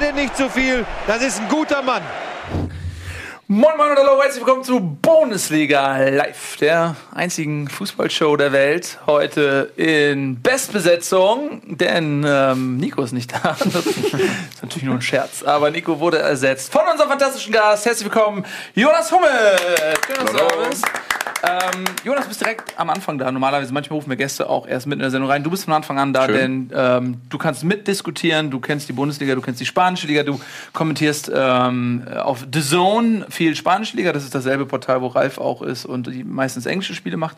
denn nicht zu viel. Das ist ein guter Mann. Moin Moin und Hallo, herzlich willkommen zu Bundesliga Live, der einzigen Fußballshow der Welt. Heute in Bestbesetzung, denn ähm, Nico ist nicht da. Das ist natürlich nur ein Scherz, aber Nico wurde ersetzt von unserem fantastischen Gast. Herzlich willkommen, Jonas Hummel. Schön, dass du da bist. Ähm, Jonas, du bist direkt am Anfang da. Normalerweise, manchmal rufen wir Gäste auch erst mitten in der Sendung rein. Du bist von Anfang an da, Schön. denn ähm, du kannst mitdiskutieren, du kennst die Bundesliga, du kennst die spanische Liga, du kommentierst ähm, auf The Zone viel spanische Liga. Das ist dasselbe Portal, wo Ralf auch ist und die meistens englische Spiele macht.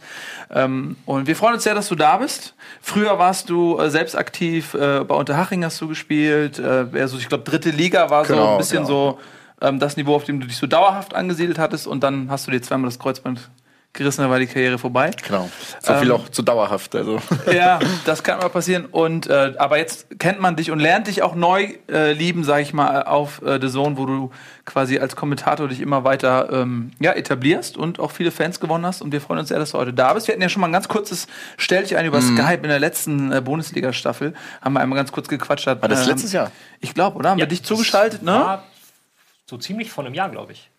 Ähm, und wir freuen uns sehr, dass du da bist. Früher warst du äh, selbst aktiv, äh, bei Unterhaching hast du gespielt. Äh, eher so, ich glaube, dritte Liga war so Genau, ein bisschen ja. so ähm, das Niveau, auf dem du dich so dauerhaft angesiedelt hattest und dann hast du dir zweimal das Kreuzband gerissen, da war die Karriere vorbei. Genau. So viel Ähm, auch zu dauerhaft. Also. Ja, das kann mal passieren. Und äh, aber jetzt kennt man dich und lernt dich auch neu äh, lieben, sag ich mal, auf äh, The Zone, wo du quasi als Kommentator dich immer weiter ähm, ja, etablierst und auch viele Fans gewonnen hast. Und wir freuen uns sehr, dass du heute da bist. Wir hatten ja schon mal ein ganz kurzes Stellchen ein über Skype in der letzten äh, Bundesliga-Staffel. Haben wir einmal ganz kurz gequatscht. Hat, War das ähm, letztes Jahr? Ich glaube, oder? Haben wir Ja, dich das zugeschaltet, ne? War so ziemlich vor einem Jahr, glaube ich.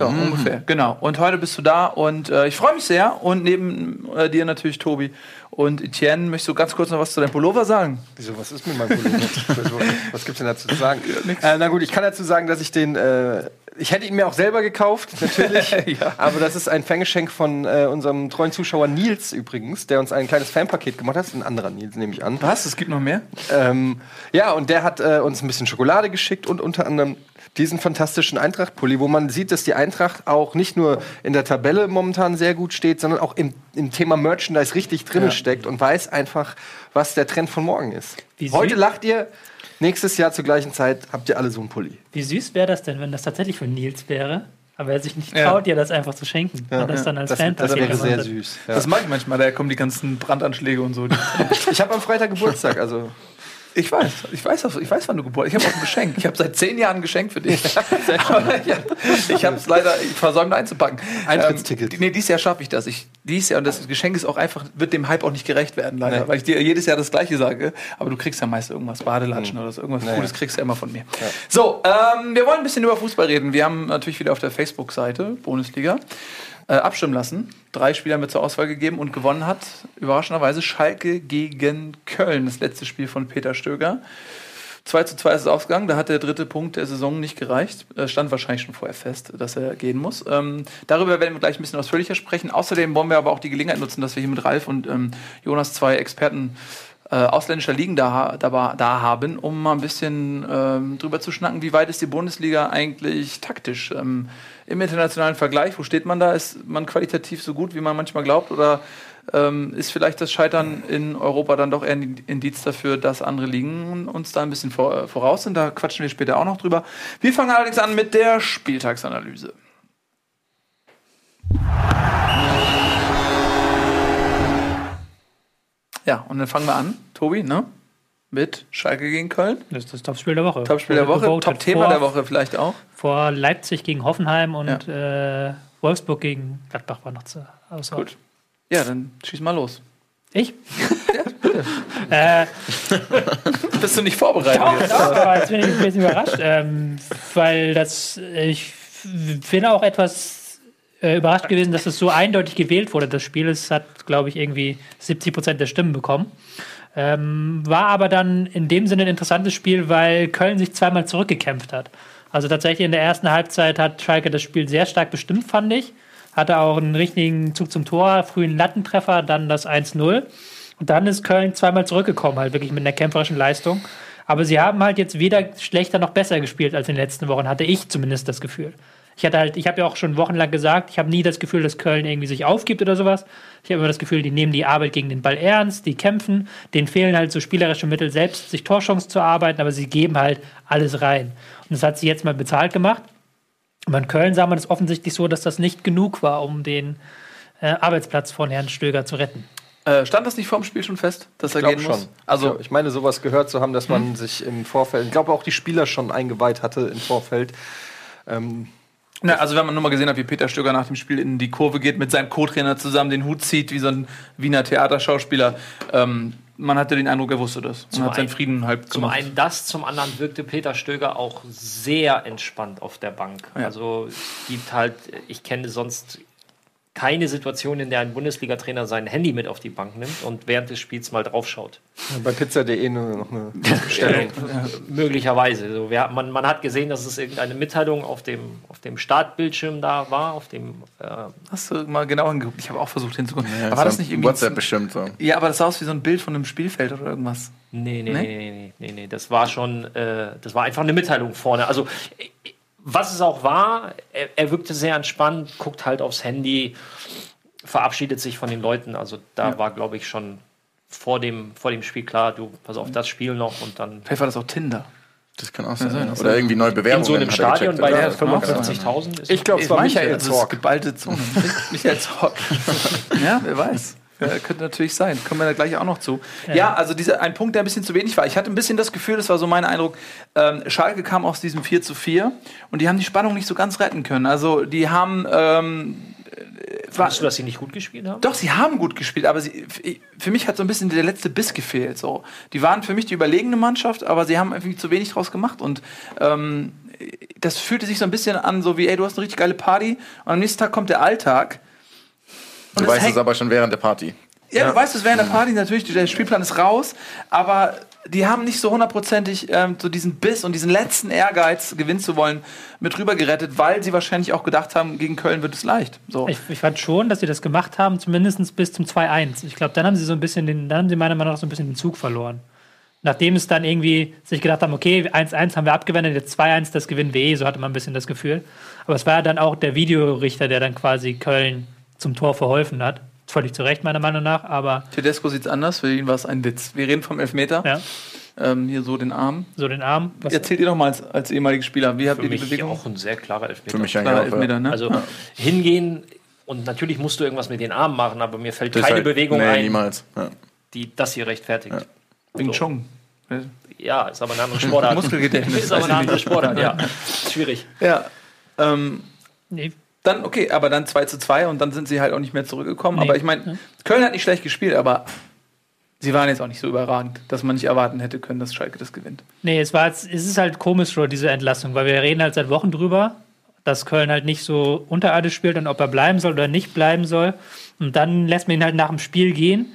Ja, ungefähr, genau. Und heute bist du da und äh, ich freue mich sehr. Und neben äh, dir natürlich Tobi und Etienne. Möchtest du ganz kurz noch was zu deinem Pullover sagen? Wieso, was ist mit meinem Pullover? Was gibt's denn dazu zu sagen? äh, na gut, ich kann dazu sagen, dass ich den, äh, ich hätte ihn mir auch selber gekauft, natürlich. Ja. Aber das ist ein Fangeschenk von äh, unserem treuen Zuschauer Nils übrigens, der uns ein kleines Fanpaket gemacht hat. Das ist ein anderer Nils, nehme ich an. Was? Es gibt noch mehr? Ähm, ja, und der hat äh, uns ein bisschen Schokolade geschickt und unter anderem diesen fantastischen Eintracht-Pulli, wo man sieht, dass die Eintracht auch nicht nur in der Tabelle momentan sehr gut steht, sondern auch im, im Thema Merchandise richtig drin steckt und weiß einfach, was der Trend von morgen ist. Wie Heute lacht ihr, nächstes Jahr zur gleichen Zeit habt ihr alle so einen Pulli. Wie süß wäre das denn, wenn das tatsächlich von Nils wäre? Aber er sich nicht Ja. traut, dir das einfach zu schenken. und das dann als Das, Fan das wäre sehr süß. Ja. Das mache ich manchmal, da kommen die ganzen Brandanschläge und so. Ich habe am Freitag Geburtstag, also Ich weiß, ich weiß, ich weiß, wann du geboren bist. Ich habe auch ein Geschenk. Ich habe seit zehn Jahren ein Geschenk für dich. Ich hab- ich habe es leider versäumt einzupacken. Eintrittsticket. Ähm, nee, dieses Jahr schaffe ich das. Ich, dieses Jahr, und das Geschenk ist auch einfach, wird dem Hype auch nicht gerecht werden, leider. Nee. Weil ich dir jedes Jahr das Gleiche sage. Aber du kriegst ja meist irgendwas, Badelatschen oder so, irgendwas Naja. Cooles kriegst du ja immer von mir. So, ähm, wir wollen ein bisschen über Fußball reden. Wir haben natürlich wieder auf der Facebook-Seite Bundesliga äh, abstimmen lassen. Drei Spieler wir zur Auswahl gegeben und gewonnen hat überraschenderweise Schalke gegen Köln, das letzte Spiel von Peter Stöger. 2 zu 2 ist es ausgegangen, da hat der dritte Punkt der Saison nicht gereicht. Äh, Stand wahrscheinlich schon vorher fest, dass er gehen muss. Ähm, darüber werden wir gleich ein bisschen ausführlicher sprechen. Außerdem wollen wir aber auch die Gelegenheit nutzen, dass wir hier mit Ralf und ähm, Jonas zwei Experten äh, ausländischer Ligen da, da, da haben, um mal ein bisschen ähm, drüber zu schnacken, wie weit ist die Bundesliga eigentlich taktisch ähm, im internationalen Vergleich? Wo steht man da? Ist man qualitativ so gut, wie man manchmal glaubt? Oder ähm, ist vielleicht das Scheitern in Europa dann doch eher ein Indiz dafür, dass andere Ligen uns da ein bisschen vor, voraus sind? Da quatschen wir später auch noch drüber. Wir fangen allerdings an mit der Spieltagsanalyse. Ja, und dann fangen wir an, Tobi, ne? Mit Schalke gegen Köln. Das ist das Topspiel der Woche. Top-Spiel der Woche, Top-Thema der Woche vielleicht auch. Vor Leipzig gegen Hoffenheim und äh, Wolfsburg gegen Gladbach war noch zur Auswahl. Gut. Ja, dann schieß mal los. Ich? äh, Bist du nicht vorbereitet? Doch, jetzt? doch, aber jetzt bin ich ein bisschen überrascht, ähm, weil das, ich bin auch etwas äh, überrascht gewesen, dass es so eindeutig gewählt wurde. Das Spiel es hat, glaube ich, irgendwie 70 Prozent der Stimmen bekommen. Ähm, war aber dann in dem Sinne ein interessantes Spiel, weil Köln sich zweimal zurückgekämpft hat. Also tatsächlich in der ersten Halbzeit hat Schalke das Spiel sehr stark bestimmt, fand ich. Hatte auch einen richtigen Zug zum Tor, frühen Lattentreffer, dann das 1-0. Und dann ist Köln zweimal zurückgekommen, halt wirklich mit einer kämpferischen Leistung. Aber sie haben halt jetzt weder schlechter noch besser gespielt als in den letzten Wochen, hatte ich zumindest das Gefühl. Ich hatte halt, ich habe ja auch schon wochenlang gesagt, ich habe nie das Gefühl, dass Köln irgendwie sich aufgibt oder sowas. Ich habe immer das Gefühl, die nehmen die Arbeit gegen den Ball ernst, die kämpfen, denen fehlen halt so spielerische Mittel, selbst sich Torchancen zu arbeiten, aber sie geben halt alles rein. Und das hat sie jetzt mal bezahlt gemacht. Aber in Köln sah man es offensichtlich so, dass das nicht genug war, um den äh, Arbeitsplatz von Herrn Stöger zu retten. Äh, stand das nicht vor dem Spiel schon fest, dass er Ich glaube gehen schon. muss? Also, Also ich meine, sowas gehört zu haben, dass man sich im Vorfeld, ich glaube auch die Spieler schon eingeweiht hatte im Vorfeld. Ähm, na, also wenn man nur mal gesehen hat, wie Peter Stöger nach dem Spiel in die Kurve geht, mit seinem Co-Trainer zusammen den Hut zieht, wie so ein Wiener Theaterschauspieler, ähm, man hatte den Eindruck, er wusste das. Zum und hat seinen einen- Frieden halb Zum gemacht. einen das, zum anderen wirkte Peter Stöger auch sehr entspannt auf der Bank. Ja. Also gibt halt, ich kenne sonst keine Situation, in der ein Bundesliga-Trainer sein Handy mit auf die Bank nimmt und während des Spiels mal draufschaut. Bei pizza.de nur noch eine Bestellung. Möglicherweise. So, wir, man, man hat gesehen, dass es irgendeine Mitteilung auf dem, auf dem Startbildschirm da war, auf dem äh, Hast du mal genau hingeguckt? Ich habe auch versucht hinzugucken. Ja, aber war das nicht irgendwie. WhatsApp bestimmt so. Ja, aber das sah aus wie so ein Bild von einem Spielfeld oder irgendwas. Nee, nee, Nee? nee, nee, nee, nee, nee. Das war schon, äh, das war einfach eine Mitteilung vorne. Also, was es auch war, er, er wirkte sehr entspannt, guckt halt aufs Handy, verabschiedet sich von den Leuten. Also, da war, glaube ich, schon vor dem, vor dem Spiel klar, du, pass auf das Spiel noch und dann Vielleicht war das auch Tinder. Das kann auch sein. sein, ja. Oder irgendwie neue in Bewerbungen. so einem er Stadion bei sein. 55.000 ist. Ich glaube, es war Michael ja, Zorc. geballte Zunge. Michael Zorc. ja, wer weiß. Ja, könnte natürlich sein. Kommen wir da gleich auch noch zu. Ja, also dieser, ein Punkt, der ein bisschen zu wenig war. Ich hatte ein bisschen das Gefühl, das war so mein Eindruck, ähm, Schalke kam aus diesem 4 zu 4 und die haben die Spannung nicht so ganz retten können. Also die haben ähm, Findest du, dass sie nicht gut gespielt haben? doch, sie haben gut gespielt, aber sie, für mich hat so ein bisschen der letzte Biss gefehlt. So. Die waren für mich die überlegene Mannschaft, aber sie haben irgendwie zu wenig draus gemacht. Und ähm, das fühlte sich so ein bisschen an, so wie, ey, du hast eine richtig geile Party und am nächsten Tag kommt der Alltag. Du weißt es aber schon während der Party. ja, du weißt es während der Party natürlich, der Spielplan ist raus, aber die haben nicht so hundertprozentig ähm, so diesen Biss und diesen letzten Ehrgeiz, gewinnen zu wollen, mit rüber gerettet, weil sie wahrscheinlich auch gedacht haben, gegen Köln wird es leicht. So. Ich, ich fand schon, dass sie das gemacht haben, zumindest bis zum 2-1. Ich glaube, dann haben sie so ein bisschen den, dann haben sie meiner Meinung nach so ein bisschen den Zug verloren. Nachdem es dann irgendwie sich gedacht haben, okay, 1-1 haben wir abgewendet, jetzt 2-1, das gewinnen wir eh, so hatte man ein bisschen das Gefühl. Aber es war ja dann auch der Videorichter, der dann quasi Köln zum Tor verholfen hat. Völlig zu Recht, meiner Meinung nach, aber Tedesco sieht es anders, für ihn war es ein Witz. Wir reden vom Elfmeter, ja, ähm, hier so den Arm. so den Arm. Was, Erzählt ihr doch mal als, als ehemaliger Spieler, wie habt Für ihr die mich Bewegung? auch ein sehr klarer Elfmeter. Für mich Klar, eigentlich auch. Elfmeter, ja. ne? Also hingehen und natürlich musst du irgendwas mit den Armen machen, aber mir fällt Das keine halt- Bewegung nee, ein, niemals. Ja. die das hier rechtfertigt. Wing Chong. Ja, ist aber eine andere Sportart. Muskelgedächtnis. ist aber eine andere Sportart, ja. Schwierig. Ja. Ähm, nee, dann, okay, aber dann 2 zu 2 und dann sind sie halt auch nicht mehr zurückgekommen. Nee. Aber ich meine, Köln hat nicht schlecht gespielt, aber sie waren jetzt auch nicht so überragend, dass man nicht erwarten hätte können, dass Schalke das gewinnt. Nee, es war es ist halt komisch, so diese Entlassung, weil wir reden halt seit Wochen drüber, dass Köln halt nicht so unterirdisch spielt und ob er bleiben soll oder nicht bleiben soll. Und dann lässt man ihn halt nach dem Spiel gehen,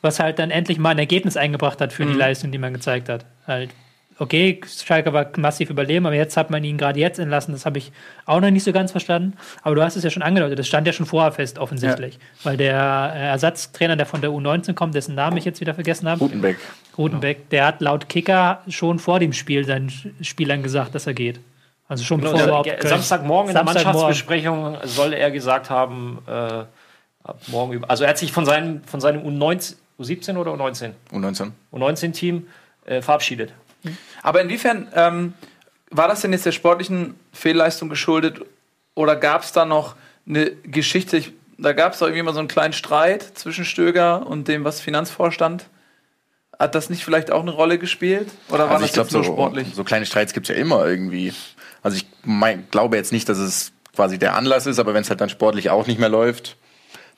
was halt dann endlich mal ein Ergebnis eingebracht hat für die Leistung, die man gezeigt hat. Halt, okay, Schalke war massiv überleben, aber jetzt hat man ihn gerade jetzt entlassen. Das habe ich auch noch nicht so ganz verstanden. Aber du hast es ja schon angedeutet, das stand ja schon vorher fest, offensichtlich. Weil der äh, Ersatztrainer, der von der U19 kommt, dessen Namen ich jetzt wieder vergessen habe, Gutenbeck. Rutenbeck, der hat laut Kicker schon vor dem Spiel seinen Spielern gesagt, dass er geht. Also schon bevor Genau, überhaupt ja, Köln- Samstagmorgen in der. Mannschaftsbesprechung soll er gesagt haben, äh, ab morgen über. Also er hat sich von seinem, von seinem U19, U17 oder U19? U19. U19-Team äh, verabschiedet. Aber inwiefern ähm, war das denn jetzt der sportlichen Fehlleistung geschuldet oder gab es da noch eine Geschichte? Ich, da gab es doch irgendwie mal so einen kleinen Streit zwischen Stöger und dem, was Finanzvorstand. Hat das nicht vielleicht auch eine Rolle gespielt? Oder war Also das ich glaube, jetzt nur so, sportlich? so kleine Streits gibt es ja immer irgendwie. Also ich mein, glaube jetzt nicht, dass es quasi der Anlass ist, aber wenn es halt dann sportlich auch nicht mehr läuft,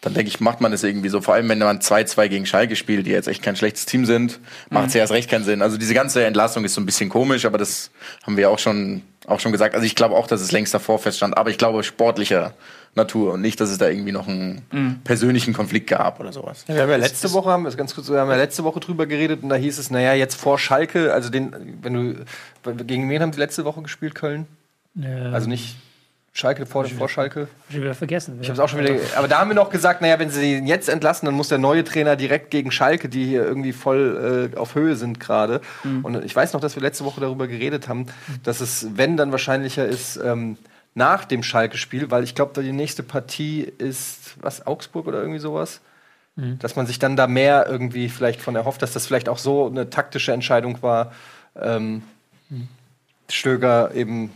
dann denke ich, macht man das irgendwie so. Vor allem, wenn man 2-2 gegen Schalke spielt, die jetzt echt kein schlechtes Team sind, macht es ja erst recht keinen Sinn. Also diese ganze Entlassung ist so ein bisschen komisch, aber das haben wir auch schon, auch schon gesagt. Also ich glaube auch, dass es längst davor feststand, aber ich glaube sportlicher Natur und nicht, dass es da irgendwie noch einen persönlichen Konflikt gab oder sowas. Wir haben ja letzte Woche, haben wir es ganz kurz, wir haben ja letzte Woche drüber geredet und da hieß es, naja, jetzt vor Schalke, also den, wenn du, gegen wen haben sie letzte Woche gespielt, Köln? Ja, Also nicht Schalke vor, vor Schalke? ich wieder vergessen. Ich habe es auch schon wieder. Aber da haben wir noch gesagt, naja, wenn sie ihn jetzt entlassen, dann muss der neue Trainer direkt gegen Schalke, die hier irgendwie voll äh, auf Höhe sind gerade. Und ich weiß noch, dass wir letzte Woche darüber geredet haben, dass es, wenn dann wahrscheinlicher ist, ähm, nach dem Schalke-Spiel, weil ich glaube, die nächste Partie ist was Augsburg oder irgendwie sowas. Dass man sich dann da mehr irgendwie vielleicht von erhofft, dass das vielleicht auch so eine taktische Entscheidung war, ähm, Stöger eben,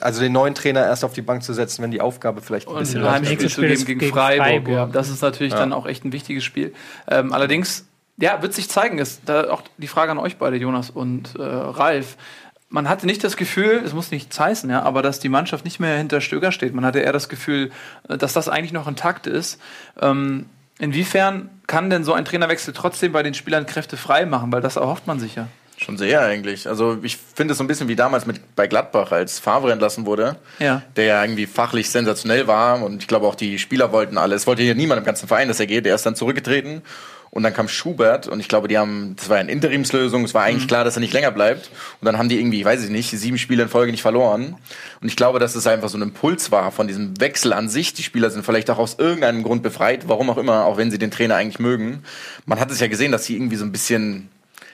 also den neuen Trainer erst auf die Bank zu setzen, wenn die Aufgabe vielleicht ein Und bisschen ein leichter Heimspiel Nächstes zu Spiel geben ist gegen, gegen Freiburg. Freiburg. Ja. Das ist natürlich dann auch echt ein wichtiges Spiel. Ähm, allerdings, ja, wird sich zeigen, ist da auch die Frage an euch beide, Jonas und äh, Ralf. Man hatte nicht das Gefühl, es muss nichts heißen, ja, aber dass die Mannschaft nicht mehr hinter Stöger steht. Man hatte eher das Gefühl, äh, dass das eigentlich noch intakt ist. Ähm, Inwiefern kann denn so ein Trainerwechsel trotzdem bei den Spielern Kräfte frei machen? Weil das erhofft man sich ja. Schon sehr eigentlich. Also ich finde es so ein bisschen wie damals mit bei Gladbach, als Favre entlassen wurde, Ja. der ja irgendwie fachlich sensationell war und ich glaube auch die Spieler wollten alles. Wollte hier niemand im ganzen Verein, dass er geht. Der ist dann zurückgetreten und dann kam Schubert und ich glaube, die haben, das war eine Interimslösung. Es war eigentlich klar, dass er nicht länger bleibt und dann haben die irgendwie, weiß ich nicht, sieben Spiele in Folge nicht verloren. Und ich glaube, dass es einfach so ein Impuls war von diesem Wechsel an sich. Die Spieler sind vielleicht auch aus irgendeinem Grund befreit, warum auch immer, auch wenn sie den Trainer eigentlich mögen. Man hat es ja gesehen, dass sie irgendwie so ein bisschen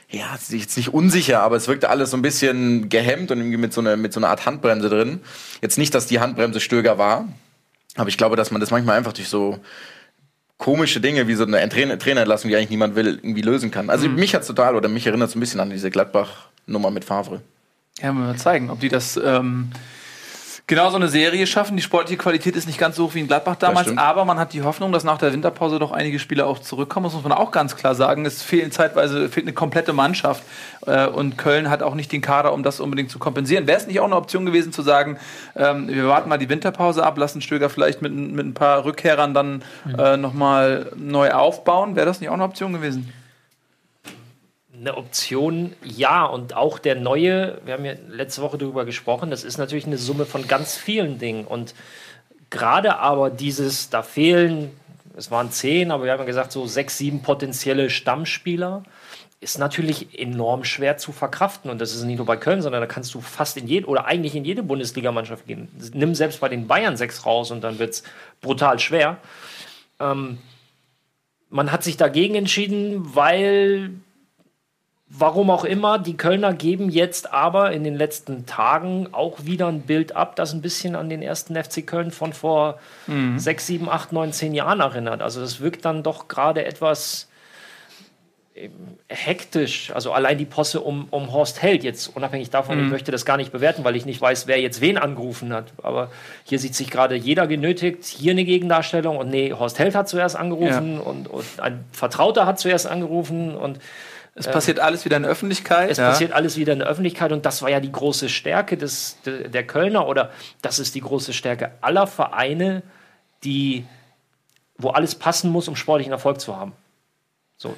ja, jetzt nicht unsicher, aber es wirkte alles so ein bisschen gehemmt und irgendwie mit so einer, mit so einer Art Handbremse drin. Jetzt nicht, dass die Handbremse Stöger war, aber ich glaube, dass man das manchmal einfach durch so komische Dinge wie so eine Trainer Trainerentlassung, die eigentlich niemand will, irgendwie lösen kann. Also mich hat's total oder mich erinnert es ein bisschen an diese Gladbach-Nummer mit Favre. Ja, wir mal zeigen, ob die das ähm, genau so eine Serie schaffen. Die sportliche Qualität ist nicht ganz so hoch wie in Gladbach damals, aber man hat die Hoffnung, dass nach der Winterpause doch einige Spieler auch zurückkommen. Das muss man auch ganz klar sagen. Es fehlen zeitweise fehlt eine komplette Mannschaft äh, und Köln hat auch nicht den Kader, um das unbedingt zu kompensieren. Wäre es nicht auch eine Option gewesen zu sagen, ähm, wir warten mal die Winterpause ab, lassen Stöger vielleicht mit, mit ein paar Rückkehrern dann äh, nochmal neu aufbauen? Wäre das nicht auch eine Option gewesen? Eine Option, ja. Und auch der neue, wir haben ja letzte Woche darüber gesprochen, das ist natürlich eine Summe von ganz vielen Dingen. Und gerade aber dieses, da fehlen, es waren zehn, aber wir haben ja gesagt, so sechs, sieben potenzielle Stammspieler, ist natürlich enorm schwer zu verkraften. Und das ist nicht nur bei Köln, sondern da kannst du fast in jede oder eigentlich in jede Bundesligamannschaft gehen. Nimm selbst bei den Bayern sechs raus und dann wird es brutal schwer. Ähm, man hat sich dagegen entschieden, weil Warum auch immer, die Kölner geben jetzt aber in den letzten Tagen auch wieder ein Bild ab, das ein bisschen an den ersten FC Köln von vor sechs, sieben, acht, neun, zehn Jahren erinnert. Also das wirkt dann doch gerade etwas ähm, hektisch. Also allein die Posse um, um Horst Held jetzt, unabhängig davon, ich möchte das gar nicht bewerten, weil ich nicht weiß, wer jetzt wen angerufen hat. Aber hier sieht sich gerade jeder genötigt, hier eine Gegendarstellung und nee, Horst Held hat zuerst angerufen und, und ein Vertrauter hat zuerst angerufen und Es passiert alles wieder in der Öffentlichkeit. es passiert alles wieder in der Öffentlichkeit und das war ja die große Stärke des, de, der Kölner oder das ist die große Stärke aller Vereine, die, wo alles passen muss, um sportlichen Erfolg zu haben. So,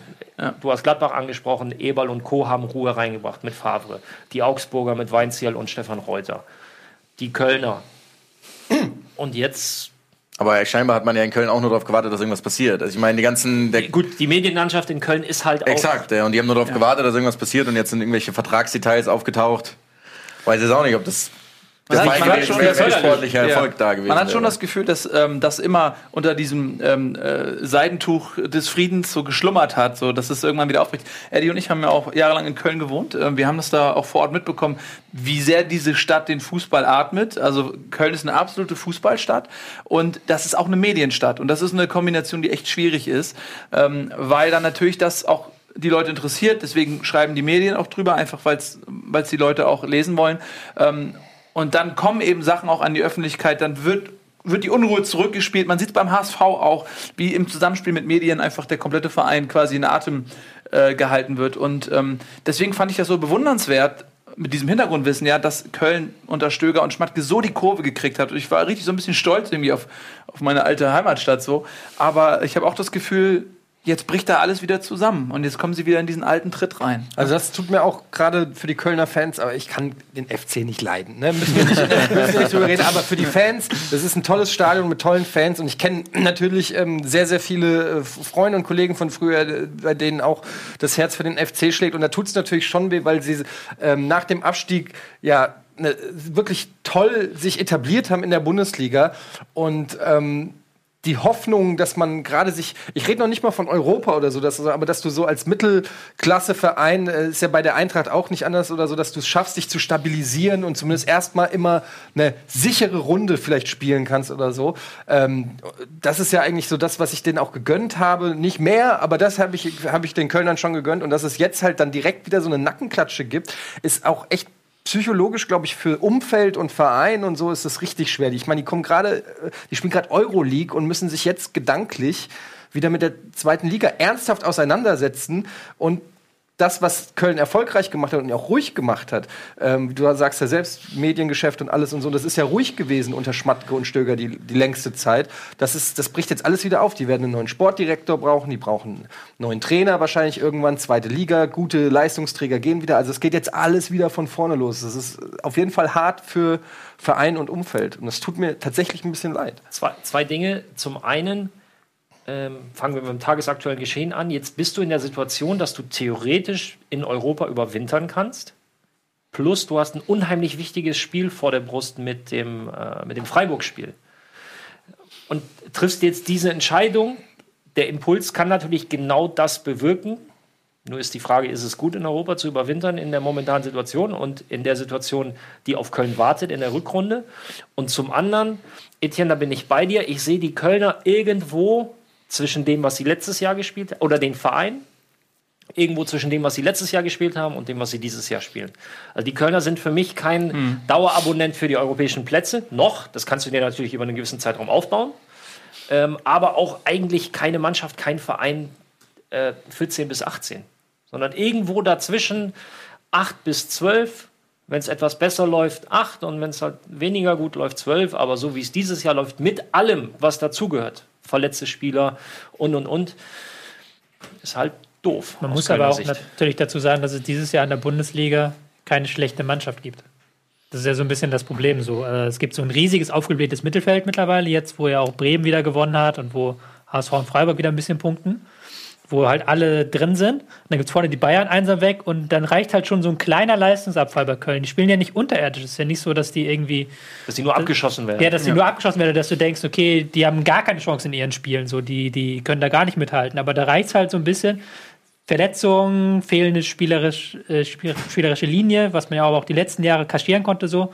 Du hast Gladbach angesprochen, Eberl und Co. haben Ruhe reingebracht mit Favre. Die Augsburger mit Weinziel und Stefan Reuter. Die Kölner. Und jetzt, Aber scheinbar hat man ja in Köln auch nur darauf gewartet, dass irgendwas passiert. Also ich meine, die ganzen, der, gut, die Medienlandschaft in Köln ist halt auch. Exakt, ja, und die haben nur darauf gewartet, dass irgendwas passiert und jetzt sind irgendwelche Vertragsdetails aufgetaucht. Weiß jetzt auch nicht, ob das das war man hat ein schon- sportlicher Ja. Erfolg da gewesen. Man hat schon das Gefühl, dass ähm, das immer unter diesem ähm, äh, Seidentuch des Friedens so geschlummert hat, so dass es irgendwann wieder aufbricht. Eddie und ich haben ja auch jahrelang in Köln gewohnt. Ähm, wir haben das da auch vor Ort mitbekommen, wie sehr diese Stadt den Fußball atmet. Also Köln ist eine absolute Fußballstadt und das ist auch eine Medienstadt und das ist eine Kombination, die echt schwierig ist, ähm, weil dann natürlich das auch die Leute interessiert. Deswegen schreiben die Medien auch drüber, einfach weil es die Leute auch lesen wollen. Ähm, und dann kommen eben Sachen auch an die Öffentlichkeit, dann wird, wird die Unruhe zurückgespielt. Man sieht beim HSV auch, wie im Zusammenspiel mit Medien einfach der komplette Verein quasi in Atem äh, gehalten wird. Und ähm, deswegen fand ich das so bewundernswert, mit diesem Hintergrundwissen, ja, dass Köln unter Stöger und Schmatke so die Kurve gekriegt hat. Und ich war richtig so ein bisschen stolz irgendwie auf, auf meine alte Heimatstadt so. Aber ich habe auch das Gefühl, jetzt bricht da alles wieder zusammen. Und jetzt kommen sie wieder in diesen alten Tritt rein. Also das tut mir auch gerade für die Kölner Fans, aber ich kann den FC nicht leiden. Ne? Müssen, wir nicht, müssen wir nicht drüber reden. Aber für die Fans, das ist ein tolles Stadion mit tollen Fans und ich kenne natürlich ähm, sehr, sehr viele äh, Freunde und Kollegen von früher, äh, bei denen auch das Herz für den FC schlägt. Und da tut es natürlich schon weh, weil sie ähm, nach dem Abstieg ja ne, wirklich toll sich etabliert haben in der Bundesliga und ähm, die Hoffnung, dass man gerade sich, ich rede noch nicht mal von Europa oder so, dass, aber dass du so als Mittelklasseverein, äh, ist ja bei der Eintracht auch nicht anders oder so, dass du es schaffst, dich zu stabilisieren und zumindest erstmal immer eine sichere Runde vielleicht spielen kannst oder so. Ähm, das ist ja eigentlich so das, was ich denen auch gegönnt habe. Nicht mehr, aber das habe ich, hab ich den Kölnern schon gegönnt und dass es jetzt halt dann direkt wieder so eine Nackenklatsche gibt, ist auch echt psychologisch, glaube ich, für Umfeld und Verein und so ist das richtig schwer. Ich meine, die kommen gerade, äh, die spielen gerade Euroleague und müssen sich jetzt gedanklich wieder mit der zweiten Liga ernsthaft auseinandersetzen und das, was Köln erfolgreich gemacht hat und auch ruhig gemacht hat, ähm, du sagst ja selbst, Mediengeschäft und alles und so, das ist ja ruhig gewesen unter Schmatke und Stöger die, die längste Zeit. Das, ist, das bricht jetzt alles wieder auf. Die werden einen neuen Sportdirektor brauchen, die brauchen einen neuen Trainer wahrscheinlich irgendwann, zweite Liga, gute Leistungsträger gehen wieder. Also es geht jetzt alles wieder von vorne los. Das ist auf jeden Fall hart für Verein und Umfeld. Und das tut mir tatsächlich ein bisschen leid. Zwei, zwei Dinge. Zum einen ähm, fangen wir mit dem tagesaktuellen Geschehen an. Jetzt bist du in der Situation, dass du theoretisch in Europa überwintern kannst. Plus du hast ein unheimlich wichtiges Spiel vor der Brust mit dem, äh, mit dem Freiburg-Spiel. Und triffst jetzt diese Entscheidung. Der Impuls kann natürlich genau das bewirken. Nur ist die Frage, ist es gut in Europa zu überwintern in der momentanen Situation und in der Situation, die auf Köln wartet in der Rückrunde? Und zum anderen, Etienne, da bin ich bei dir. Ich sehe die Kölner irgendwo zwischen dem, was sie letztes Jahr gespielt haben, oder den Verein, irgendwo zwischen dem, was sie letztes Jahr gespielt haben und dem, was sie dieses Jahr spielen. Also die Kölner sind für mich kein Hm. Dauerabonnent für die europäischen Plätze. Noch, das kannst du dir natürlich über einen gewissen Zeitraum aufbauen. Ähm, aber auch eigentlich keine Mannschaft, kein Verein äh, 14 bis 18. Sondern irgendwo dazwischen 8 bis 12. Wenn es etwas besser läuft, 8 und wenn es halt weniger gut läuft, 12. Aber so wie es dieses Jahr läuft, mit allem, was dazugehört, verletzte Spieler und und und, ist halt doof. Man muss aber auch Sicht. natürlich dazu sagen, dass es dieses Jahr in der Bundesliga keine schlechte Mannschaft gibt. Das ist ja so ein bisschen das Problem so. Äh, Es gibt so ein riesiges aufgeblähtes Mittelfeld mittlerweile, jetzt wo ja auch Bremen wieder gewonnen hat und wo HSV und Freiburg wieder ein bisschen punkten, wo halt alle drin sind. Und dann gibt es vorne die Bayern einsam weg und dann reicht halt schon so ein kleiner Leistungsabfall bei Köln. Die spielen ja nicht unterirdisch. Es ist ja nicht so, dass die irgendwie dass sie nur abgeschossen werden. ja, dass die nur abgeschossen werden, dass du denkst, okay, die haben gar keine Chance in ihren Spielen, so die, die können da gar nicht mithalten. Aber da reicht es halt so ein bisschen. Verletzungen, fehlende spielerisch, äh, spiel- spielerische Linie, was man ja aber auch die letzten Jahre kaschieren konnte, so.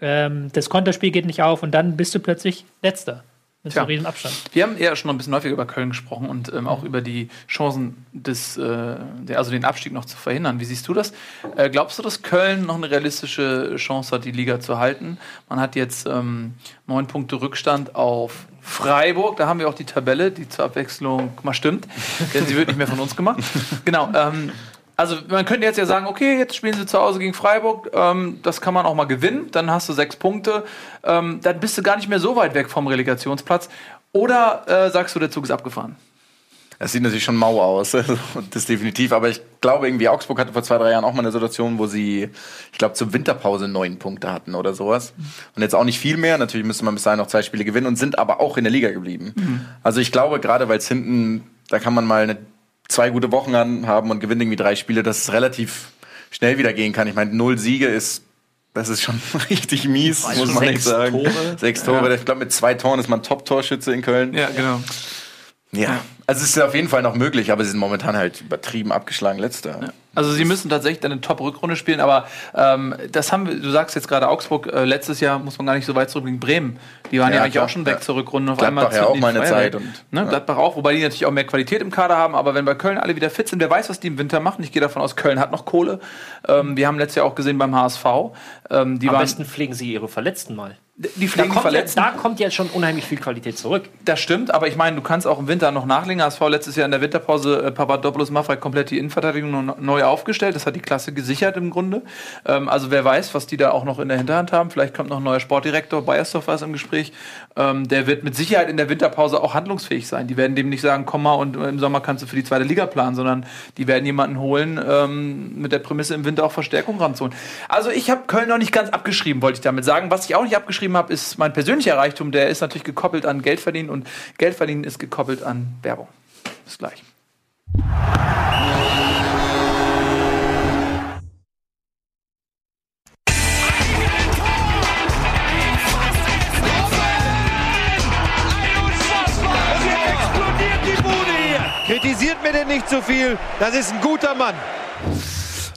Ähm, das Konterspiel geht nicht auf und dann bist du plötzlich Letzter. Mit Tja. riesen Abstand. Wir haben eher schon noch ein bisschen häufiger über Köln gesprochen und ähm, auch über die Chancen, des, äh, der, also den Abstieg noch zu verhindern. Wie siehst du das? Äh, glaubst du, dass Köln noch eine realistische Chance hat, die Liga zu halten? Man hat jetzt ähm, neun Punkte Rückstand auf Freiburg. Da haben wir auch die Tabelle, die zur Abwechslung mal stimmt, denn sie wird nicht mehr von uns gemacht. Genau. Ähm, also man könnte jetzt ja sagen, okay, jetzt spielen sie zu Hause gegen Freiburg, ähm, das kann man auch mal gewinnen, dann hast du sechs Punkte, ähm, dann bist du gar nicht mehr so weit weg vom Relegationsplatz. Oder äh, sagst du, der Zug ist abgefahren? Es sieht natürlich schon mau aus, also, das definitiv. Aber ich glaube, irgendwie Augsburg hatte vor zwei, drei Jahren auch mal eine Situation, wo sie, ich glaube, zur Winterpause neun Punkte hatten oder sowas. Und jetzt auch nicht viel mehr. Natürlich müsste man bis dahin noch zwei Spiele gewinnen und sind aber auch in der Liga geblieben. Also ich glaube, gerade weil es hinten, da kann man mal eine, zwei gute Wochen an haben und gewinnt irgendwie drei Spiele, dass es relativ schnell wieder gehen kann. Ich meine, null Siege ist. Das ist schon richtig mies, muss man echt sagen. Tore. Sechs Tore. Ich glaube, mit zwei Toren ist man Top-Torschütze in Köln. Ja, genau. Ja, also es ist auf jeden Fall noch möglich, aber sie sind momentan halt übertrieben abgeschlagen letzter. Also sie müssen tatsächlich eine Top-Rückrunde spielen, aber ähm, das haben wir, du sagst jetzt gerade Augsburg, äh, letztes Jahr muss man gar nicht so weit zurückblicken, Bremen, die waren ja, Ja, eigentlich klar, auch schon weg ja. zur Rückrunde. Auf Gladbach einmal ja auch zünden die mal eine Feuerwehr. Zeit und- ne, ja. Gladbach auch, wobei die natürlich auch mehr Qualität im Kader haben, aber wenn bei Köln alle wieder fit sind, wer weiß, was die im Winter machen. Ich gehe davon aus, Köln hat noch Kohle. Ähm, wir haben letztes Jahr auch gesehen beim HSV, ähm, die Am waren, besten pflegen sie ihre Verletzten mal. Die Da pflegen kommt, ja, Verletzten. da kommt jetzt schon unheimlich viel Qualität zurück. Das stimmt, aber ich meine, du kannst auch im Winter noch nachlegen. HSV letztes Jahr in der Winterpause äh, Papadopoulos Maffrey komplett die Innenverteidigung neu aufgestellt. Das hat die Klasse gesichert im Grunde. Ähm, also wer weiß, was die da auch noch in der Hinterhand haben. Vielleicht kommt noch ein neuer Sportdirektor, Bayersdorf war es im Gespräch. Ähm, der wird mit Sicherheit in der Winterpause auch handlungsfähig sein. Die werden dem nicht sagen, komm mal und im Sommer kannst du für die zweite Liga planen, sondern die werden jemanden holen ähm, mit der Prämisse im Winter auch Verstärkung ranzuholen. Also ich habe Köln noch nicht ganz abgeschrieben, wollte ich damit sagen. Was ich auch nicht abgeschrieben habe, ist mein persönlicher Reichtum. Der ist natürlich gekoppelt an Geld verdienen und Geld verdienen ist gekoppelt an Werbung. Bis gleich. Kritisiert mir denn nicht zu viel. Das ist ein guter Mann.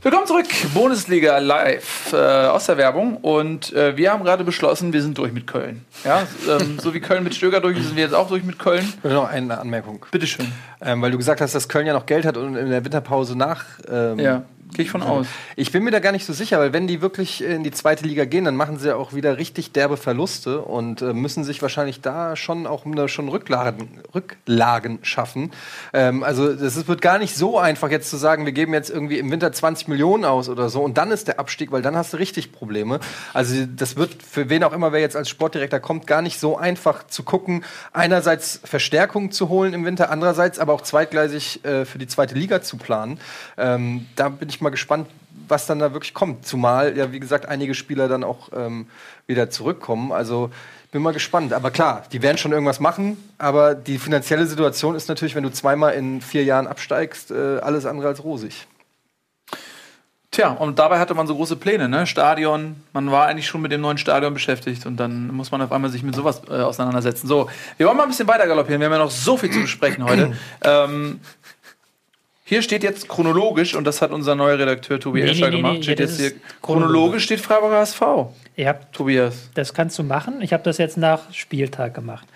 Willkommen zurück, Bundesliga live äh, aus der Werbung. Und äh, wir haben gerade beschlossen, wir sind durch mit Köln. Ja, ähm, so wie Köln mit Stöger durch ist, sind wir jetzt auch durch mit Köln. Noch eine Anmerkung. Bitteschön. Ähm, weil du gesagt hast, dass Köln ja noch Geld hat und in der Winterpause nach ähm, Ja. Gehe ich von aus. Ich bin mir da gar nicht so sicher, weil wenn die wirklich in die zweite Liga gehen, dann machen sie ja auch wieder richtig derbe Verluste und äh, müssen sich wahrscheinlich da schon auch eine, schon Rücklagen, Rücklagen schaffen. Ähm, also das ist, wird gar nicht so einfach jetzt zu sagen, wir geben jetzt irgendwie im Winter 20 Millionen aus oder so und dann ist der Abstieg, weil dann hast du richtig Probleme. Also das wird für wen auch immer, wer jetzt als Sportdirektor kommt, gar nicht so einfach zu gucken, einerseits Verstärkung zu holen im Winter, andererseits aber auch zweitgleisig äh, für die zweite Liga zu planen. Ähm, da bin ich mal gespannt, was dann da wirklich kommt. Zumal ja, wie gesagt, einige Spieler dann auch ähm, wieder zurückkommen. Also bin mal gespannt. Aber klar, die werden schon irgendwas machen. Aber die finanzielle Situation ist natürlich, wenn du zweimal in vier Jahren absteigst, äh, alles andere als rosig. Tja, und dabei hatte man so große Pläne, ne? Stadion, man war eigentlich schon mit dem neuen Stadion beschäftigt und dann muss man auf einmal sich mit sowas äh, auseinandersetzen. So, wir wollen mal ein bisschen weiter galoppieren, wir haben ja noch so viel zu besprechen heute. ähm, hier steht jetzt chronologisch, und das hat unser neuer Redakteur Tobi Nee, Escher nee, nee, gemacht, nee, steht jetzt hier, chronologisch steht Freiburger SV, Ja, Tobias. das kannst du machen. Ich habe das jetzt nach Spieltag gemacht.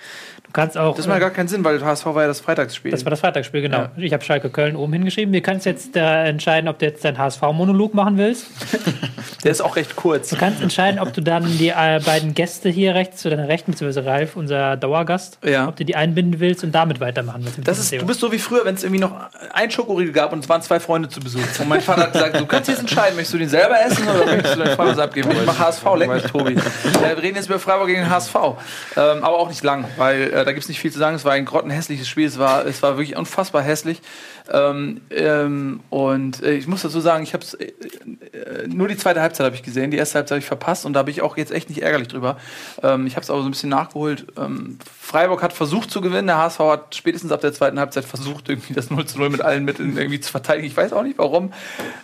Kannst auch. Das macht äh, gar keinen Sinn, weil HSV war ja das Freitagsspiel. Das war das Freitagsspiel, genau. Ja. Ich habe Schalke Köln oben hingeschrieben. Du kannst jetzt äh, entscheiden, ob du jetzt deinen HSV-Monolog machen willst. Der ist auch recht kurz. Du kannst entscheiden, ob du dann die äh, beiden Gäste hier rechts zu deiner Rechten, beziehungsweise Ralf, unser Dauergast, Ja. ob du die einbinden willst und damit weitermachen willst. Das ist, Thema. du bist so wie früher, wenn es irgendwie noch ein Schokoriegel gab und es waren zwei Freunde zu Besuch. Und mein Vater hat gesagt, du kannst jetzt entscheiden, möchtest du den selber essen oder möchtest du deinen Freund abgeben? Ich mach HSV, leck mich, Tobi. Äh, wir reden jetzt über Freiburg gegen den HSV. Ähm, aber auch nicht lang, weil äh, da gibt es nicht viel zu sagen. Es war ein grottenhässliches Spiel. Es war, es war wirklich unfassbar hässlich. Ähm, ähm, und äh, ich muss dazu sagen, ich habe äh, äh, nur die zweite Halbzeit habe ich gesehen. Die erste Halbzeit habe ich verpasst und da bin ich auch jetzt echt nicht ärgerlich drüber. Ähm, ich habe es aber so ein bisschen nachgeholt. Ähm, Freiburg hat versucht zu gewinnen. Der HSV hat spätestens ab der zweiten Halbzeit versucht, irgendwie das 0 zu 0 mit allen Mitteln irgendwie zu verteidigen. Ich weiß auch nicht warum.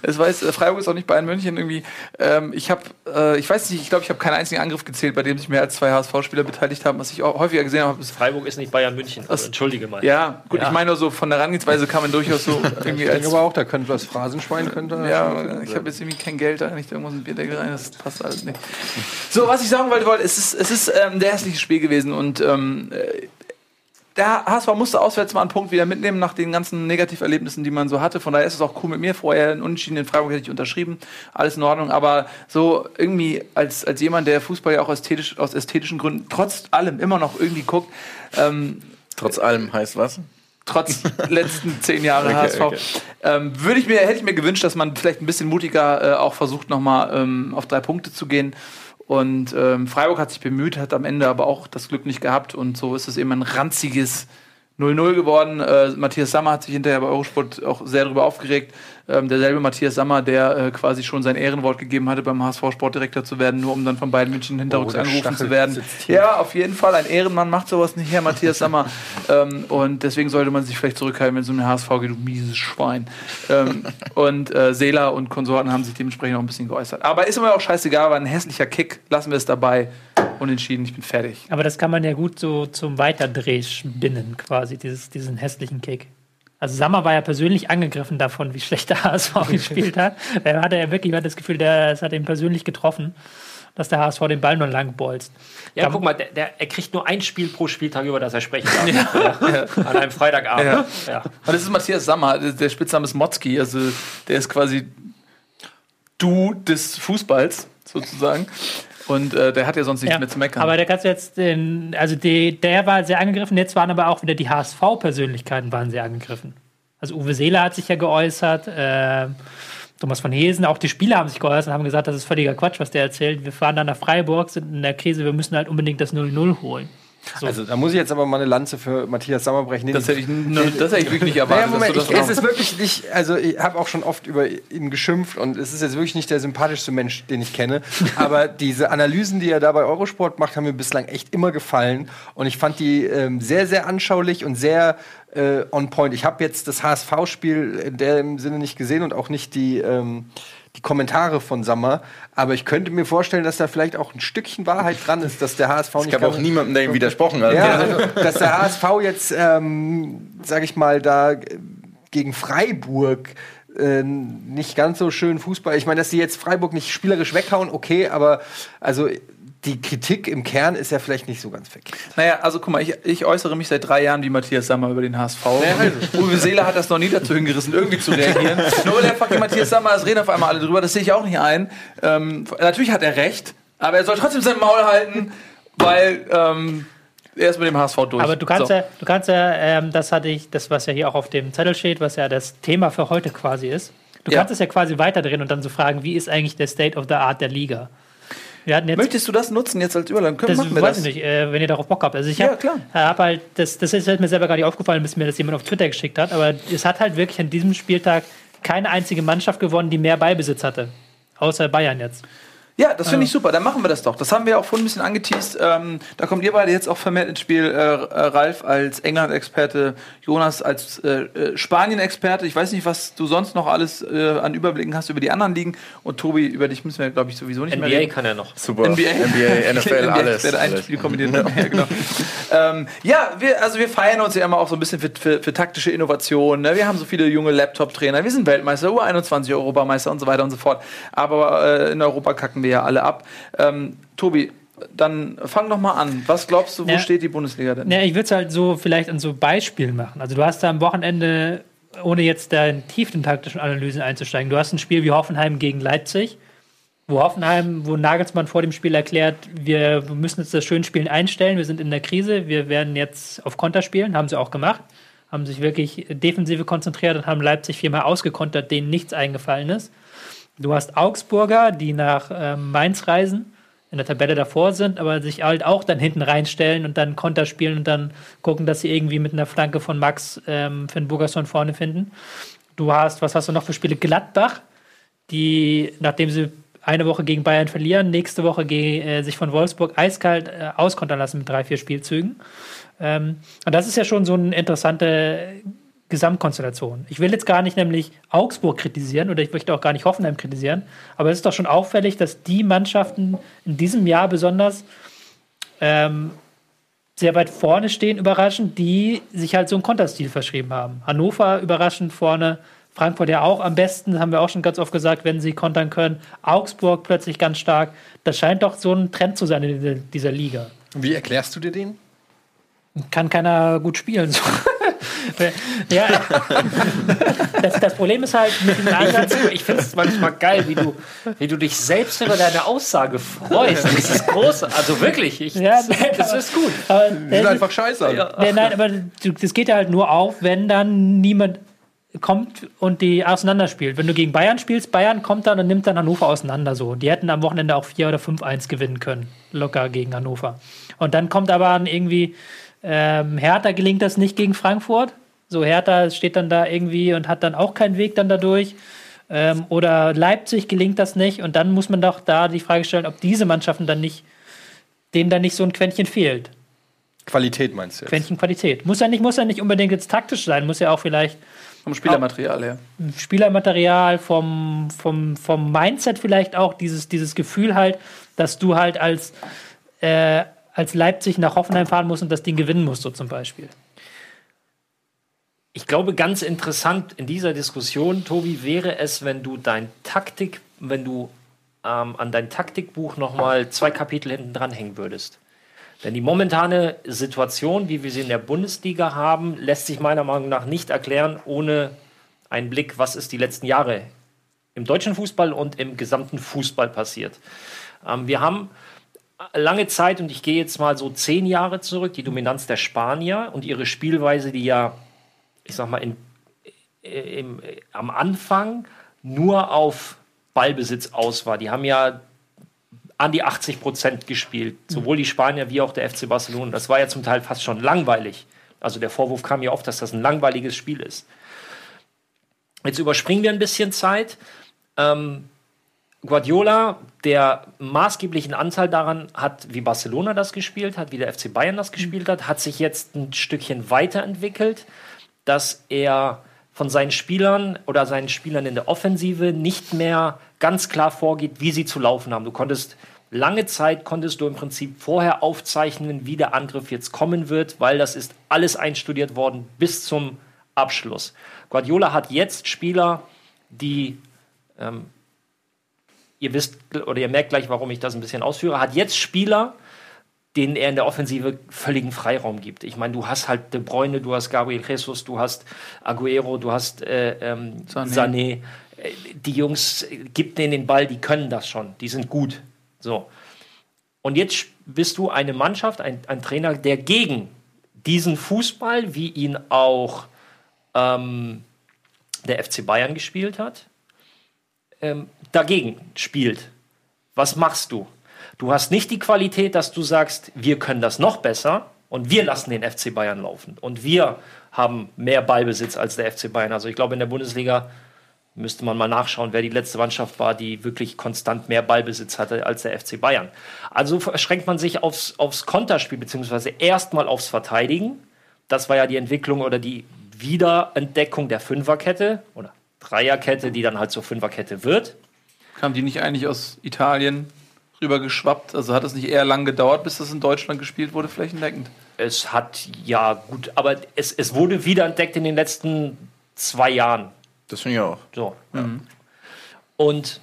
Es weiß, äh, Freiburg ist auch nicht Bayern München irgendwie. Ähm, ich habe, äh, ich weiß nicht, ich glaube, ich habe keinen einzigen Angriff gezählt, bei dem sich mehr als zwei HSV-Spieler beteiligt haben. Was ich auch häufiger gesehen habe, ist Freiburg ist nicht Bayern München. Also, entschuldige mal. ja, gut, Ja. ich meine nur so von der Herangehensweise kann man durchaus so irgendwie Ich als denke aber auch, da könnte das Phrasenschwein könnte. ja, ich habe jetzt irgendwie kein Geld, da nicht irgendwo ein Bierdeckel rein, das passt alles nicht. So, was ich sagen wollte, wollte, es ist, es ist ähm, der hässliche Spiel gewesen und ähm, äh, der HSV musste auswärts mal einen Punkt wieder mitnehmen nach den ganzen Negativerlebnissen, die man so hatte. Von daher ist es auch cool mit mir. Vorher einen Unentschieden in Freiburg hätte ich unterschrieben. Alles in Ordnung. Aber so irgendwie als, als jemand, der Fußball ja auch ästhetisch, aus ästhetischen Gründen trotz allem immer noch irgendwie guckt, ähm, Trotz allem heißt was? Trotz letzten zehn Jahre Okay, HSV. okay. Ähm, würde ich mir, hätte ich mir gewünscht, dass man vielleicht ein bisschen mutiger äh, auch versucht, nochmal ähm, auf drei Punkte zu gehen. Und ähm, Freiburg hat sich bemüht, hat am Ende aber auch das Glück nicht gehabt. Und so ist es eben ein ranziges 0-0 geworden. Äh, Matthias Sammer hat sich hinterher bei Eurosport auch sehr darüber aufgeregt. Ähm, derselbe Matthias Sammer, der äh, quasi schon sein Ehrenwort gegeben hatte, beim HSV Sportdirektor zu werden, nur um dann von beiden München hinterrücks Oh, angerufen Stachel zu werden. Ja, auf jeden Fall. Ein Ehrenmann macht sowas nicht, Herr Matthias Sammer. ähm, und deswegen sollte man sich vielleicht zurückhalten, wenn es um den HSV geht, du mieses Schwein. ähm, und äh, Seela und Konsorten haben sich dementsprechend auch ein bisschen geäußert. Aber ist immer auch scheißegal, war ein hässlicher Kick. Lassen wir es dabei. Unentschieden, ich bin fertig. Aber das kann man ja gut so zum Weiterdreh spinnen, quasi, dieses, diesen hässlichen Kick. Also Sammer war ja persönlich angegriffen davon, wie schlecht der HSV gespielt hat. Er hatte ja wirklich das Gefühl, der, es hat ihn persönlich getroffen, dass der HSV den Ball nur lang bolzt. Ja, Da- guck mal, der, der, er kriegt nur ein Spiel pro Spieltag, über das er sprechen darf. Ja. An einem Freitagabend. Ja. Ja. Und das ist Matthias Sammer, der der Spitzname ist Motzki, also der ist quasi du des Fußballs, sozusagen. Und äh, der hat ja sonst nichts Ja, mehr zu meckern. Aber der kannst du jetzt, den, also die, der war sehr angegriffen, jetzt waren aber auch wieder die HSV-Persönlichkeiten waren sehr angegriffen. Also Uwe Seeler hat sich ja geäußert, äh, Thomas von Hesen, auch die Spieler haben sich geäußert und haben gesagt, das ist völliger Quatsch, was der erzählt. Wir fahren dann nach Freiburg, sind in der Krise, wir müssen halt unbedingt das 0-0 holen. So. Also da muss ich jetzt aber mal eine Lanze für Matthias Sammer brechen. das hätte ich, das hätte ich wirklich nicht Naja, erwartet. Moment, ich, es ist wirklich nicht, also ich habe auch schon oft über ihn geschimpft und es ist jetzt wirklich nicht der sympathischste Mensch, den ich kenne. Aber diese Analysen, die er da bei Eurosport macht, haben mir bislang echt immer gefallen. Und ich fand die ähm, sehr, sehr anschaulich und sehr äh, on point. Ich habe jetzt das HSV-Spiel in dem Sinne nicht gesehen und auch nicht die. Ähm, die Kommentare von Sammer, aber ich könnte mir vorstellen, dass da vielleicht auch ein Stückchen Wahrheit dran ist, dass der HSV Es nicht gab auch kann- niemanden, der ihm widersprochen hat. ja, also, dass der HSV jetzt, ähm, sag ich mal, da gegen Freiburg äh, nicht ganz so schön Fußball. Ich meine, dass sie jetzt Freiburg nicht spielerisch weghauen, okay, aber also die Kritik im Kern ist ja vielleicht nicht so ganz verkehrt. Naja, also guck mal, ich, ich äußere mich seit drei Jahren wie Matthias Sammer über den HSV. Uwe Seeler hat das noch nie dazu hingerissen, irgendwie zu reagieren. Nur der fucking Matthias Sammer, es reden auf einmal alle drüber, das sehe ich auch nicht ein. Ähm, natürlich hat er recht, aber er soll trotzdem sein Maul halten, weil ähm, er ist mit dem HSV durch. Aber du kannst So. ja, du kannst ja, ähm, das hatte ich, das was ja hier auch auf dem Zettel steht, was ja das Thema für heute quasi ist. Du Ja. kannst es ja quasi weiterdrehen und dann so fragen, wie ist eigentlich der State of the Art der Liga? Möchtest du das nutzen jetzt als Überleitung? Können, das machen wir weiß das? ich nicht, äh, wenn ihr darauf Bock habt. Also ich Ja, habe klar. hab halt, das, das ist halt mir selber gar nicht aufgefallen, bis mir das jemand auf Twitter geschickt hat, aber es hat halt wirklich an diesem Spieltag keine einzige Mannschaft gewonnen, die mehr Beibesitz hatte. Außer Bayern jetzt. Ja, das finde ich super. Dann machen wir das doch. Das haben wir auch vorhin ein bisschen angeteased. Ähm, da kommt ihr beide jetzt auch vermehrt ins Spiel. Äh, äh, Ralf als England-Experte, Jonas als äh, äh, Spanien-Experte. Ich weiß nicht, was du sonst noch alles äh, an Überblicken hast über die anderen Ligen. Und Tobi, über dich müssen wir, glaube ich, sowieso nicht mehr NBA reden. kann er noch. Super. NBA, NBA, NFL, alles. Der ein. Spiel kombiniert. ja, genau. ähm, ja, wir, also wir feiern uns ja immer auch so ein bisschen für, für, für taktische Innovationen. Ne? Wir haben so viele junge Laptop-Trainer. Wir sind Weltmeister, U21 Europameister und so weiter und so fort. Aber äh, in Europa kacken wir ja alle ab. Ähm, Tobi, dann fang doch mal an. Was glaubst du, wo Ja. steht die Bundesliga denn? Ja, ich würde es halt so vielleicht an so Beispielen machen. Also du hast da am Wochenende, ohne jetzt da in tief in taktischen Analysen einzusteigen, du hast ein Spiel wie Hoffenheim gegen Leipzig, wo Hoffenheim, wo Nagelsmann vor dem Spiel erklärt, wir müssen jetzt das Schönspielen einstellen, wir sind in der Krise, wir werden jetzt auf Konter spielen, haben sie auch gemacht, haben sich wirklich defensive konzentriert und haben Leipzig viermal ausgekontert, denen nichts eingefallen ist. Du hast Augsburger, die nach ähm, Mainz reisen, in der Tabelle davor sind, aber sich halt auch dann hinten reinstellen und dann Konter spielen und dann gucken, dass sie irgendwie mit einer Flanke von Max ähm, Finn Burgerson vorne finden. Du hast, was hast du noch für Spiele? Gladbach, die, nachdem sie eine Woche gegen Bayern verlieren, nächste Woche äh, sich von Wolfsburg eiskalt äh, auskontern lassen mit drei, vier Spielzügen. Ähm, und das ist ja schon so eine interessante Gesamtkonstellation. Ich will jetzt gar nicht nämlich Augsburg kritisieren oder ich möchte auch gar nicht Hoffenheim kritisieren, aber es ist doch schon auffällig, dass die Mannschaften in diesem Jahr besonders ähm, sehr weit vorne stehen, überraschend, die sich halt so einen Konterstil verschrieben haben. Hannover überraschend vorne, Frankfurt ja auch am besten, haben wir auch schon ganz oft gesagt, wenn sie kontern können. Augsburg plötzlich ganz stark. Das scheint doch so ein Trend zu sein in dieser- Liga. Wie erklärst du dir den? Kann keiner gut spielen. So. Ja, das, das Problem ist halt mit dem Ansatz, Ich finde es manchmal geil, wie du, wie du dich selbst über deine Aussage freust. Das ist groß. Also wirklich, ich, Ja, das, das ist gut. aber das, einfach scheiße. Ja. Ja, nein, aber das geht ja halt nur auf, wenn dann niemand kommt und die auseinanderspielt. Wenn du gegen Bayern spielst, Bayern kommt dann und nimmt dann Hannover auseinander so. Die hätten am Wochenende auch 4 oder 5-1 gewinnen können. Locker gegen Hannover. Und dann kommt aber irgendwie ähm, Hertha gelingt das nicht gegen Frankfurt. So Hertha steht dann da irgendwie und hat dann auch keinen Weg dann dadurch. Ähm, oder Leipzig gelingt das nicht. Und dann muss man doch da die Frage stellen, ob diese Mannschaften dann nicht, denen dann nicht so ein Quäntchen fehlt. Qualität meinst du jetzt? Quäntchen Qualität. Muss ja nicht, muss ja nicht unbedingt jetzt taktisch sein, muss ja auch vielleicht Vom Spielermaterial her. Spielermaterial, vom, vom, vom Mindset vielleicht auch, dieses, dieses Gefühl halt, dass du halt als, äh, als Leipzig nach Hoffenheim fahren musst und das Ding gewinnen musst, so zum Beispiel. Ich glaube, ganz interessant in dieser Diskussion, Tobi, wäre es, wenn du dein Taktik, wenn du ähm, an dein Taktikbuch nochmal zwei Kapitel hinten dranhängen würdest. Denn die momentane Situation, wie wir sie in der Bundesliga haben, lässt sich meiner Meinung nach nicht erklären, ohne einen Blick, was ist die letzten Jahre im deutschen Fußball und im gesamten Fußball passiert. Ähm, wir haben lange Zeit, und ich gehe jetzt mal so zehn Jahre zurück, die Dominanz der Spanier und ihre Spielweise, die ja, ich sag mal, in, äh, im, äh, am Anfang nur auf Ballbesitz aus war. Die haben ja an die 80 Prozent gespielt, sowohl die Spanier wie auch der FC Barcelona. Das war ja zum Teil fast schon langweilig. Also der Vorwurf kam ja oft, dass das ein langweiliges Spiel ist. Jetzt überspringen wir ein bisschen Zeit. Ähm, Guardiola, der maßgeblichen Anteil daran hat, wie Barcelona das gespielt hat, wie der FC Bayern das gespielt hat, hat sich jetzt ein Stückchen weiterentwickelt, dass er von seinen Spielern oder seinen Spielern in der Offensive nicht mehr ganz klar vorgeht, wie sie zu laufen haben. Du konntest lange Zeit konntest du im Prinzip vorher aufzeichnen, wie der Angriff jetzt kommen wird, weil das ist alles einstudiert worden bis zum Abschluss. Guardiola hat jetzt Spieler, die ähm, ihr wisst oder ihr merkt gleich, warum ich das ein bisschen ausführe, hat jetzt Spieler, denen er in der Offensive völligen Freiraum gibt. Ich meine, du hast halt De Bruyne, du hast Gabriel Jesus, du hast Aguero, du hast äh, ähm, Sané. Sané. Äh, Die Jungs, äh, gib denen den Ball, die können das schon, die sind gut. So. Und jetzt bist du eine Mannschaft, ein, ein Trainer, der gegen diesen Fußball, wie ihn auch ähm, der FC Bayern gespielt hat, ähm, dagegen spielt. Was machst du? Du hast nicht die Qualität, dass du sagst, wir können das noch besser und wir lassen den FC Bayern laufen. Und wir haben mehr Ballbesitz als der FC Bayern. Also ich glaube, in der Bundesliga müsste man mal nachschauen, wer die letzte Mannschaft war, die wirklich konstant mehr Ballbesitz hatte als der FC Bayern. Also verschränkt man sich aufs, aufs Konterspiel, beziehungsweise erstmal aufs Verteidigen. Das war ja die Entwicklung oder die Wiederentdeckung der Fünferkette oder Dreierkette, die dann halt zur Fünferkette wird. Kam die nicht eigentlich aus Italien rübergeschwappt? Also hat es nicht eher lang gedauert, bis das in Deutschland gespielt wurde, flächendeckend? Es hat ja gut, aber es, es wurde wiederentdeckt in den letzten zwei Jahren. Das finde ich auch. So. Und,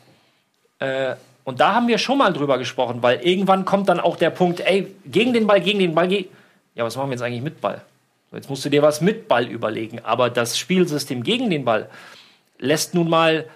äh, und da haben wir schon mal drüber gesprochen, weil irgendwann kommt dann auch der Punkt, ey, gegen den Ball, gegen den Ball, ge ja, was machen wir jetzt eigentlich mit Ball? Jetzt musst du dir was mit Ball überlegen. Aber das Spielsystem gegen den Ball lässt nun mal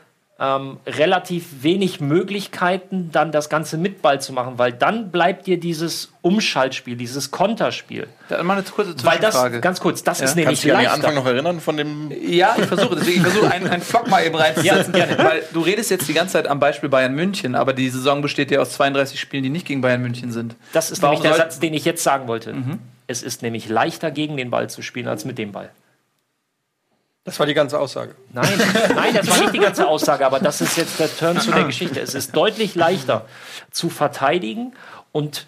ähm, relativ wenig Möglichkeiten, dann das Ganze mit Ball zu machen, weil dann bleibt dir dieses Umschaltspiel, dieses Konterspiel. Da mal eine kurze Weil das, Zwischenfrage. ganz kurz, das ist nämlich Kannst du dich an den. Anfang noch erinnern von dem. Ja, ich versuche, deswegen ich versuche einen, einen Flock mal eben reinzusetzen. Weil du redest jetzt die ganze Zeit am Beispiel Bayern München, aber die Saison besteht ja aus 32 Spielen, die nicht gegen Bayern München sind. Das ist Warum nämlich der Satz, den ich jetzt sagen wollte. Es ist nämlich leichter, gegen den Ball zu spielen, als mit dem Ball. Das war die ganze Aussage. Nein, nein, das war nicht die ganze Aussage, aber das ist jetzt der Turn zu der Geschichte. Es ist deutlich leichter zu verteidigen und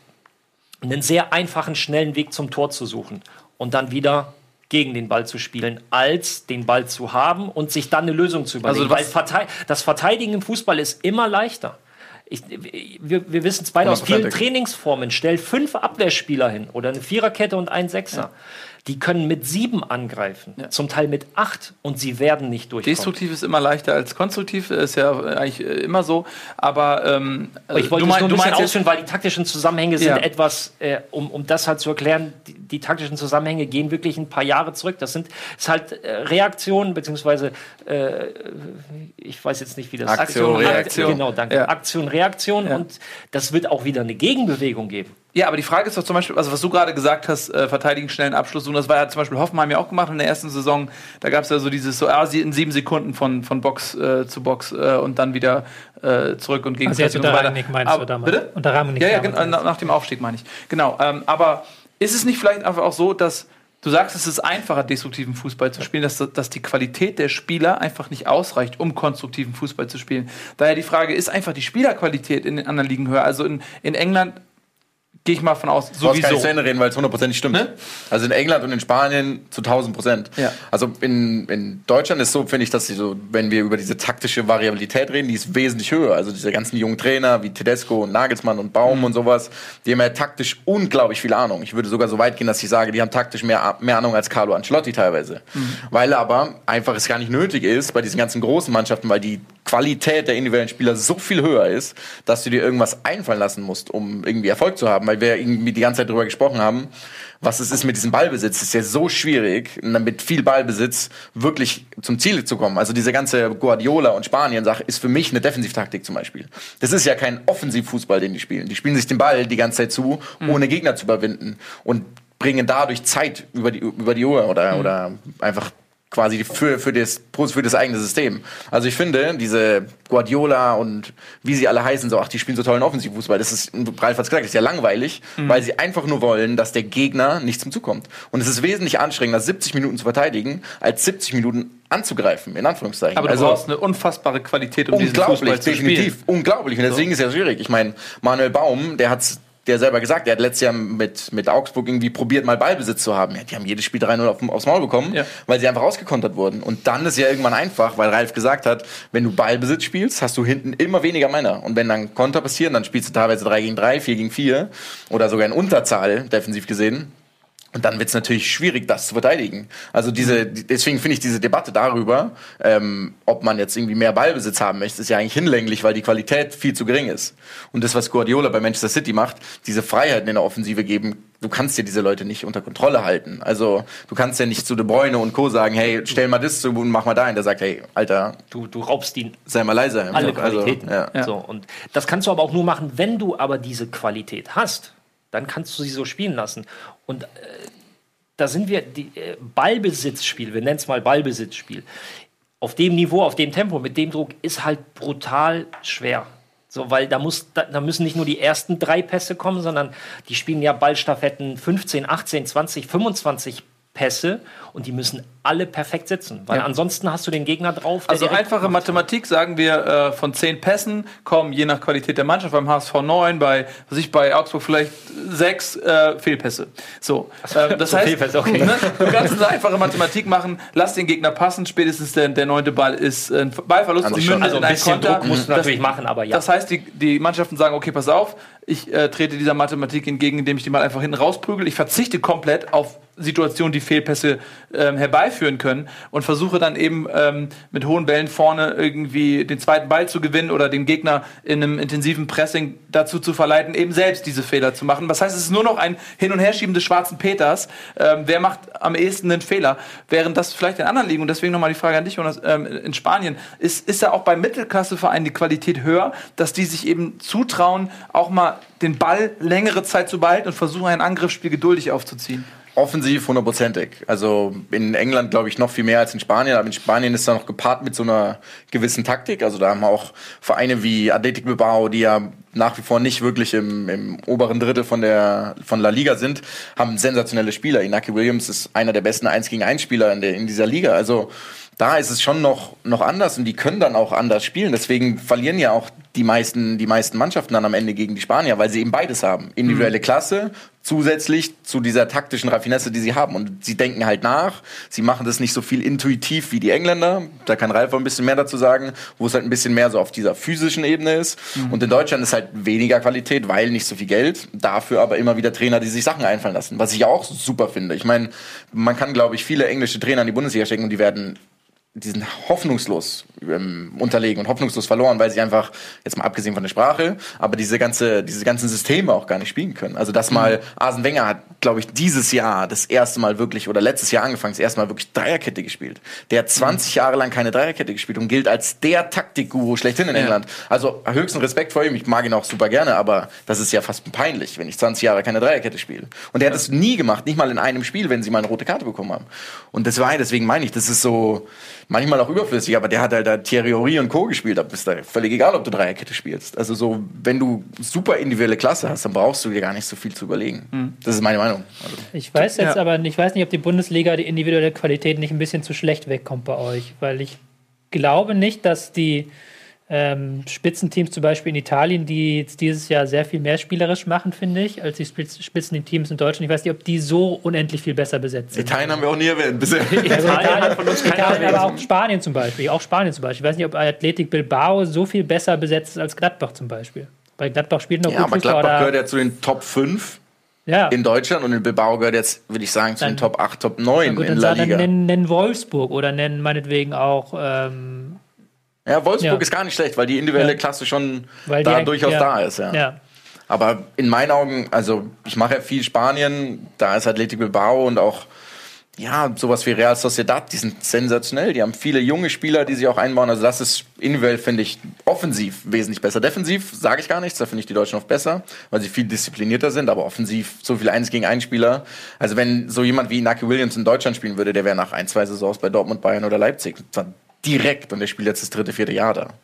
einen sehr einfachen, schnellen Weg zum Tor zu suchen und dann wieder gegen den Ball zu spielen, als den Ball zu haben und sich dann eine Lösung zu überlegen. Also Weil das Verteidigen im Fußball ist immer leichter. Ich, wir, wir wissen es beide aus vielen 100%. Trainingsformen. Stell fünf Abwehrspieler hin oder eine Viererkette und ein Sechser. Die können mit sieben angreifen, zum Teil mit acht und sie werden nicht durchkommen. Destruktiv ist immer leichter als konstruktiv, ist ja eigentlich äh, immer so. Aber ähm, Ich wollte du, es nur ein bisschen meinst jetzt, ausführen, weil die taktischen Zusammenhänge sind Ja. etwas, äh, um, um das halt zu erklären, die, die taktischen Zusammenhänge gehen wirklich ein paar Jahre zurück. Das sind ist halt äh, Reaktionen, beziehungsweise äh, ich weiß jetzt nicht, wie das Aktion, Akt- Reaktion. Genau, danke. Ja. Aktion, Reaktion Ja. und das wird auch wieder eine Gegenbewegung geben. Ja, aber die Frage ist doch zum Beispiel, also was du gerade gesagt hast, äh, verteidigen schnellen Abschluss suchen, das war ja zum Beispiel Hoffenheim ja auch gemacht in der ersten Saison. Da gab es ja so dieses so ah, sie- in sieben Sekunden von, von Box äh, zu Box äh, und dann wieder äh, zurück und gegen Also jetzt unter Rangnick meinst du Aber- damals? Bitte? Unter Rangnick Ja, ja, genau, nach, nach dem Aufstieg meine ich. Genau. Ähm, aber ist es nicht vielleicht einfach auch so, dass du sagst, es ist einfacher, destruktiven Fußball zu spielen, dass, dass die Qualität der Spieler einfach nicht ausreicht, um konstruktiven Fußball zu spielen? Daher die Frage, ist einfach die Spielerqualität in den anderen Ligen höher? Also in, in England gehe ich mal von aus, Du sowieso. zu Ende reden, weil es hundertprozentig stimmt. Ne? Also in England und in Spanien zu 1000 Prozent. Ja. Also in, in Deutschland ist so, finde ich, dass sie so, wenn wir über diese taktische Variabilität reden, die ist wesentlich höher. Also diese ganzen jungen Trainer wie Tedesco und Nagelsmann und Mhm. Baum und sowas, die haben ja taktisch unglaublich viel Ahnung. Ich würde sogar so weit gehen, dass ich sage, die haben taktisch mehr, mehr Ahnung als Carlo Ancelotti teilweise. Mhm. Weil aber einfach es gar nicht nötig ist bei diesen ganzen großen Mannschaften, weil die Qualität der individuellen Spieler so viel höher ist, dass du dir irgendwas einfallen lassen musst, um irgendwie Erfolg zu haben. Weil wir irgendwie die ganze Zeit darüber gesprochen haben, was es ist mit diesem Ballbesitz. Es ist ja so schwierig, mit viel Ballbesitz wirklich zum Ziel zu kommen. Also diese ganze Guardiola und Spanien-Sache ist für mich eine Defensivtaktik zum Beispiel. Das ist ja kein Offensivfußball, den die spielen. Die spielen sich den Ball die ganze Zeit zu, ohne Gegner zu überwinden und bringen dadurch Zeit über die, über die Uhr oder, oder einfach quasi für, für, das, für das eigene System. Also ich finde, diese Guardiola und wie sie alle heißen, so, ach, die spielen so tollen Offensivfußball, das ist, Ralf hat's gesagt, das ist ja langweilig, weil sie einfach nur wollen, dass der Gegner nicht zum Zug kommt. Und es ist wesentlich anstrengender, 70 Minuten zu verteidigen, als 70 Minuten anzugreifen, in Anführungszeichen. Aber du also, brauchst eine unfassbare Qualität, um diesen unglaublich, Fußball zu definitiv, spielen. unglaublich. Und deswegen ist es ja schwierig. Ich meine, Manuel Baum, der hat's der selber gesagt, der hat letztes Jahr mit, mit Augsburg irgendwie probiert, mal Ballbesitz zu haben. Ja, die haben jedes Spiel 3-0 auf, aufs Maul bekommen, Ja. weil sie einfach ausgekontert wurden. Und dann ist ja irgendwann einfach, weil Ralf gesagt hat, wenn du Ballbesitz spielst, hast du hinten immer weniger Männer. Und wenn dann Konter passieren, dann spielst du teilweise 3 gegen 3, 4 gegen 4 oder sogar in Unterzahl, defensiv gesehen. Und dann wird es natürlich schwierig, das zu verteidigen. Also diese, deswegen finde ich diese Debatte darüber, ähm, ob man jetzt irgendwie mehr Ballbesitz haben möchte, ist ja eigentlich hinlänglich, weil die Qualität viel zu gering ist. Und das, was Guardiola bei Manchester City macht, diese Freiheiten in der Offensive geben, du kannst dir diese Leute nicht unter Kontrolle halten. Also du kannst ja nicht zu De Bruyne und Co. sagen, hey, stell mal das zu und mach mal dahin. Der sagt, hey, Alter, Du, du raubst ihn sei mal leiser. alle Also, Qualitäten. ja. So, und das kannst du aber auch nur machen, wenn du aber diese Qualität hast. Dann kannst du sie so spielen lassen. Und äh, da sind wir, die äh, Ballbesitzspiel, wir nennen es mal Ballbesitzspiel, auf dem Niveau, auf dem Tempo, mit dem Druck ist halt brutal schwer. So, weil da, muss, da, da müssen nicht nur die ersten drei Pässe kommen, sondern die spielen ja Ballstaffetten 15, 18, 20, 25 Pässe und die müssen alle perfekt sitzen, weil Ja. ansonsten hast du den Gegner drauf. der Also einfache. Mathematik sagen wir, äh, von zehn Pässen kommen je nach Qualität der Mannschaft beim HSV neun, bei was ich bei Augsburg vielleicht sechs äh, Fehlpässe. So, ähm, das So heißt, Fehlpässe, okay. ne, du kannst eine einfache Mathematik machen. Lass den Gegner passen. Spätestens der, der neunte Ball ist äh, ein Ballverlust sich schon. Also in ein bisschen Konter. Druck musst du Das- natürlich machen, aber ja. Das heißt, die, die Mannschaften sagen, okay, pass auf, ich äh, trete dieser Mathematik entgegen, indem ich die mal einfach hinten rausprügel. Ich verzichte komplett auf Situationen, die Fehlpässe ähm, herbeiführen können und versuche dann eben ähm, mit hohen Bällen vorne irgendwie den zweiten Ball zu gewinnen oder den Gegner in einem intensiven Pressing dazu zu verleiten, eben selbst diese Fehler zu machen. Das heißt, es ist nur noch ein Hin- und Herschieben des schwarzen Peters. Ähm, wer macht am ehesten den Fehler? Während das vielleicht in anderen Ligen, und deswegen nochmal die Frage an dich, Jonas, ähm, in Spanien, ist, ist ja auch bei Mittelklassevereinen die Qualität höher, dass die sich eben zutrauen, auch mal den Ball längere Zeit zu behalten und versuchen, ein Angriffsspiel geduldig aufzuziehen. Offensiv hundertprozentig. Also in England glaube ich noch viel mehr als in Spanien, aber in Spanien ist da noch gepaart mit so einer gewissen Taktik. Also da haben wir auch Vereine wie Athletic Bilbao, die ja nach wie vor nicht wirklich im, im oberen Drittel von der von La Liga sind, haben sensationelle Spieler. Inaki Williams ist einer der besten 1 gegen 1 Spieler in, der, in dieser Liga. Also da ist es schon noch, noch anders und die können dann auch anders spielen. Deswegen verlieren ja auch die meisten, die meisten Mannschaften dann am Ende gegen die Spanier, weil sie eben beides haben. Individuelle Klasse zusätzlich zu dieser taktischen Raffinesse, die sie haben. Und sie denken halt nach. Sie machen das nicht so viel intuitiv wie die Engländer. Da kann Ralf auch ein bisschen mehr dazu sagen, wo es halt ein bisschen mehr so auf dieser physischen Ebene ist. Und in Deutschland ist halt weniger Qualität, weil nicht so viel Geld. Dafür aber immer wieder Trainer, die sich Sachen einfallen lassen. Was ich auch super finde. Ich meine, man kann, glaube ich, viele englische Trainer in die Bundesliga stecken und die werden die sind hoffnungslos ähm, unterlegen und hoffnungslos verloren, weil sie einfach, jetzt mal abgesehen von der Sprache, aber diese ganze, diese ganzen Systeme auch gar nicht spielen können. Also das mal, Arsene Wenger hat, glaube ich, dieses Jahr das erste Mal wirklich, oder letztes Jahr angefangen, das erste Mal wirklich Dreierkette gespielt. Der hat 20 Jahre lang keine Dreierkette gespielt und gilt als der Taktikguru schlechthin in England. Also höchsten Respekt vor ihm, ich mag ihn auch super gerne, aber das ist ja fast peinlich, wenn ich 20 Jahre keine Dreierkette spiele. Und er hat es nie gemacht, nicht mal in einem Spiel, wenn sie mal eine rote Karte bekommen haben. Und das war, deswegen meine ich, das ist so, manchmal auch überflüssig, aber der hat halt da Thierry Henry und Co. gespielt, da bist da völlig egal, ob du Dreierkette spielst. Also so, wenn du super individuelle Klasse hast, dann brauchst du dir gar nicht so viel zu überlegen. Das ist meine Meinung. Also, Ich weiß jetzt Ja. aber, ich weiß nicht, ob die Bundesliga die individuelle Qualität nicht ein bisschen zu schlecht wegkommt bei euch, weil ich glaube nicht, dass die ähm, Spitzenteams zum Beispiel in Italien, die jetzt dieses Jahr sehr viel mehr spielerisch machen, finde ich, als die Spitz- Spitzenteams in Deutschland. Ich weiß nicht, ob die so unendlich viel besser besetzt sind. Italien haben wir auch nie erwähnt bisher. Also Italien hat von uns Italien, aber auch Spanien zum Beispiel. Auch Spanien zum Beispiel. Ich weiß nicht, ob Athletic Bilbao so viel besser besetzt ist als Gladbach zum Beispiel. Weil Gladbach spielt noch ja, gut aber Fußball. Gladbach oder- gehört ja zu den Top 5 ja. in Deutschland und in Bilbao gehört jetzt, würde ich sagen, zu den Dann- Top 8, Top 9 Na gut, in dann La Liga. nennen, nennen Wolfsburg oder nennen meinetwegen auch ähm, Ja, Wolfsburg Ja. ist gar nicht schlecht, weil die individuelle Ja. Klasse schon weil da durchaus ja, da ist. Ja. Aber in meinen Augen, also ich mache ja viel Spanien, da ist Athletic Bilbao und auch ja, sowas wie Real Sociedad, die sind sensationell. Die haben viele junge Spieler, die sich auch einbauen. Also das ist individuell, finde ich, offensiv wesentlich besser. Defensiv sage ich gar nichts, da finde ich die Deutschen oft besser, weil sie viel disziplinierter sind, aber offensiv so viel Eins gegen einen Spieler. Also wenn so jemand wie Inaki Williams in Deutschland spielen würde, der wäre nach ein, zwei Saisons bei Dortmund, Bayern oder Leipzig. Zwar direkt und der spielt jetzt das dritte, vierte Jahr da.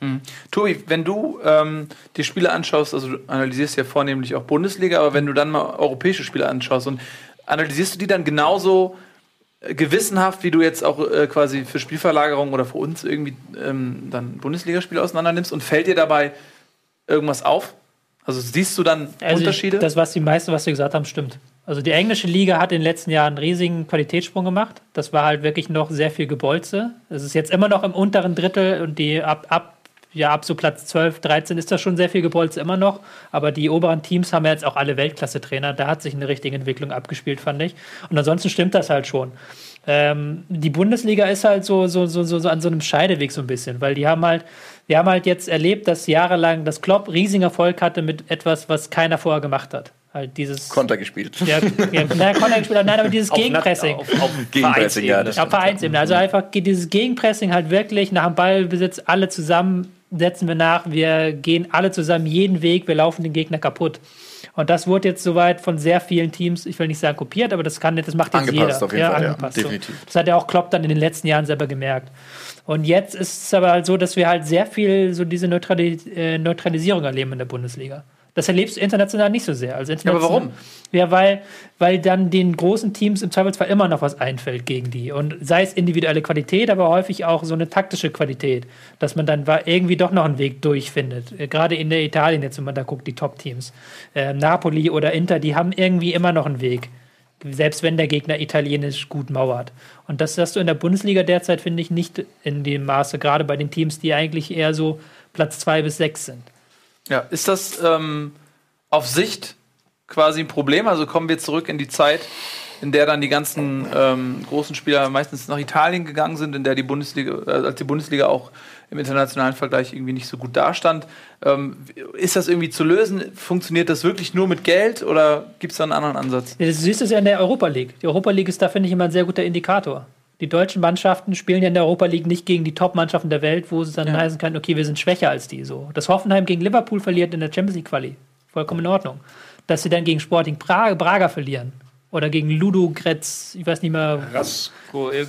Tobi, wenn du ähm, die Spiele anschaust, also du analysierst ja vornehmlich auch Bundesliga, aber wenn du dann mal europäische Spiele anschaust und analysierst du die dann genauso äh, gewissenhaft, wie du jetzt auch äh, quasi für Spielverlagerung oder für uns irgendwie ähm, dann Bundesligaspiele auseinander nimmst und fällt dir dabei irgendwas auf? Also siehst du dann Also Unterschiede? Das, was die meisten, was sie gesagt haben, stimmt. Also die englische Liga hat in den letzten Jahren einen riesigen Qualitätssprung gemacht. Das war halt wirklich noch sehr viel Gebolze. Es ist jetzt immer noch im unteren Drittel und die ab, ab ja, ab so Platz 12, 13 ist das schon sehr viel Gebolz immer noch. Aber die oberen Teams haben ja jetzt auch alle Weltklasse-Trainer. Da hat sich eine richtige Entwicklung abgespielt, fand ich. Und ansonsten stimmt das halt schon. Ähm, die Bundesliga ist halt so, so, so, so an so einem Scheideweg so ein bisschen, weil die haben halt, wir haben halt jetzt erlebt, dass jahrelang das Klopp riesigen Erfolg hatte mit etwas, was keiner vorher gemacht hat. Halt dieses. Konter gespielt. Ja, ja, nein, Konter gespielt, nein, aber dieses Auf Gegenpressing. Auf, auf Gegenpressing, ja, das Auf Vereinsebene. Also einfach geht dieses Gegenpressing halt wirklich nach dem Ballbesitz alle zusammen setzen wir nach. Wir gehen alle zusammen jeden Weg. Wir laufen den Gegner kaputt. Und das wurde jetzt soweit von sehr vielen Teams, ich will nicht sagen kopiert, aber das kann das macht jetzt Angepasst jeder. auf jeden Fall, ja, angepasst, so. definitiv. Das hat ja auch Klopp dann in den letzten Jahren selber gemerkt. Und jetzt ist es aber halt so, dass wir halt sehr viel so diese Neutrali äh, Neutralisierung erleben in der Bundesliga. Das erlebst du international nicht so sehr. Also aber international, warum? Ja, weil, weil dann den großen Teams im Zweifelsfall immer noch was einfällt gegen die. Und sei es individuelle Qualität, aber häufig auch so eine taktische Qualität, dass man dann irgendwie doch noch einen Weg durchfindet. Äh, Gerade in der Italien jetzt, wenn man da guckt, die Top-Teams. Ähm, Napoli oder Inter, die haben irgendwie immer noch einen Weg. Selbst wenn der Gegner italienisch gut mauert. Und das hast du in der Bundesliga derzeit, finde ich, nicht in dem Maße, gerade bei den Teams, die eigentlich eher so Platz zwei bis sechs sind. Ja, ist das ähm, auf Sicht quasi ein Problem? Also kommen wir zurück in die Zeit, in der dann die ganzen ähm, großen Spieler meistens nach Italien gegangen sind, in der die Bundesliga, äh, als die Bundesliga auch im internationalen Vergleich irgendwie nicht so gut dastand. Ähm, ist das irgendwie zu lösen? Funktioniert das wirklich nur mit Geld oder gibt es da einen anderen Ansatz? Ja, Du siehst es ja in der Europa League. Die Europa League ist da, finde ich, immer ein sehr guter Indikator. Die deutschen Mannschaften spielen ja in der Europa League nicht gegen die Top-Mannschaften der Welt, wo es dann Ja. heißen kann, okay, wir sind schwächer als die. So. Dass Hoffenheim gegen Liverpool verliert in der Champions League Quali, vollkommen in Ordnung. Dass sie dann gegen Sporting Praga, Braga verlieren oder gegen Ludo Gretz, ich weiß nicht mehr. Rasko, ja,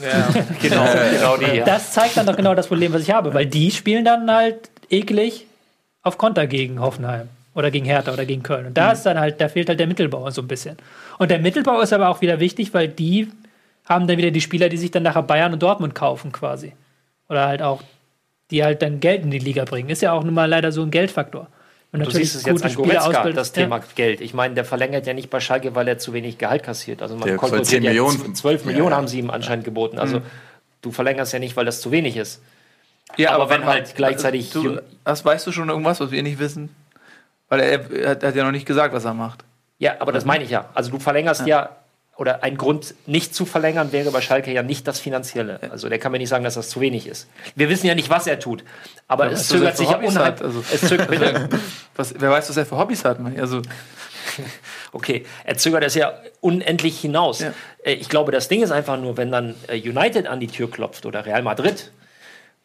genau, genau die. Ja. Das zeigt dann doch genau das Problem, was ich habe, weil die spielen dann halt eklig auf Konter gegen Hoffenheim oder gegen Hertha oder gegen Köln. Und da ist dann halt, da fehlt halt der Mittelbau so ein bisschen. Und der Mittelbau ist aber auch wieder wichtig, weil die haben dann wieder die Spieler, die sich dann nachher Bayern und Dortmund kaufen quasi. Oder halt auch, die halt dann Geld in die Liga bringen. Ist ja auch nun mal leider so ein Geldfaktor. Und Du siehst es jetzt an Goretzka, das Thema Geld. Ich meine, der verlängert ja nicht bei Schalke, weil er zu wenig Gehalt kassiert. Also man Der kolportiert 10 ja Millionen- z- 12 Ja, Millionen ja. haben sie ihm anscheinend geboten. Also du verlängerst ja nicht, weil das zu wenig ist. Ja, Aber wenn warte mal, halt gleichzeitig Du, Jung- das weißt du schon irgendwas, was wir nicht wissen? Weil er, er, hat, er hat ja noch nicht gesagt, was er macht. Ja, aber das meine ich ja. Also du verlängerst ja. Oder ein Grund nicht zu verlängern wäre bei Schalke ja nicht das Finanzielle. Also der kann mir nicht sagen, dass das zu wenig ist. Wir wissen ja nicht, was er tut. Aber es weißt du, zögert sich ja unheimlich. Also- es zögert, bitte? Was, wer weiß, was er für Hobbys hat? man. Also, Okay, er zögert es ja unendlich hinaus. Ja. Äh, Ich glaube, das Ding ist einfach nur, wenn dann äh, United an die Tür klopft oder Real Madrid,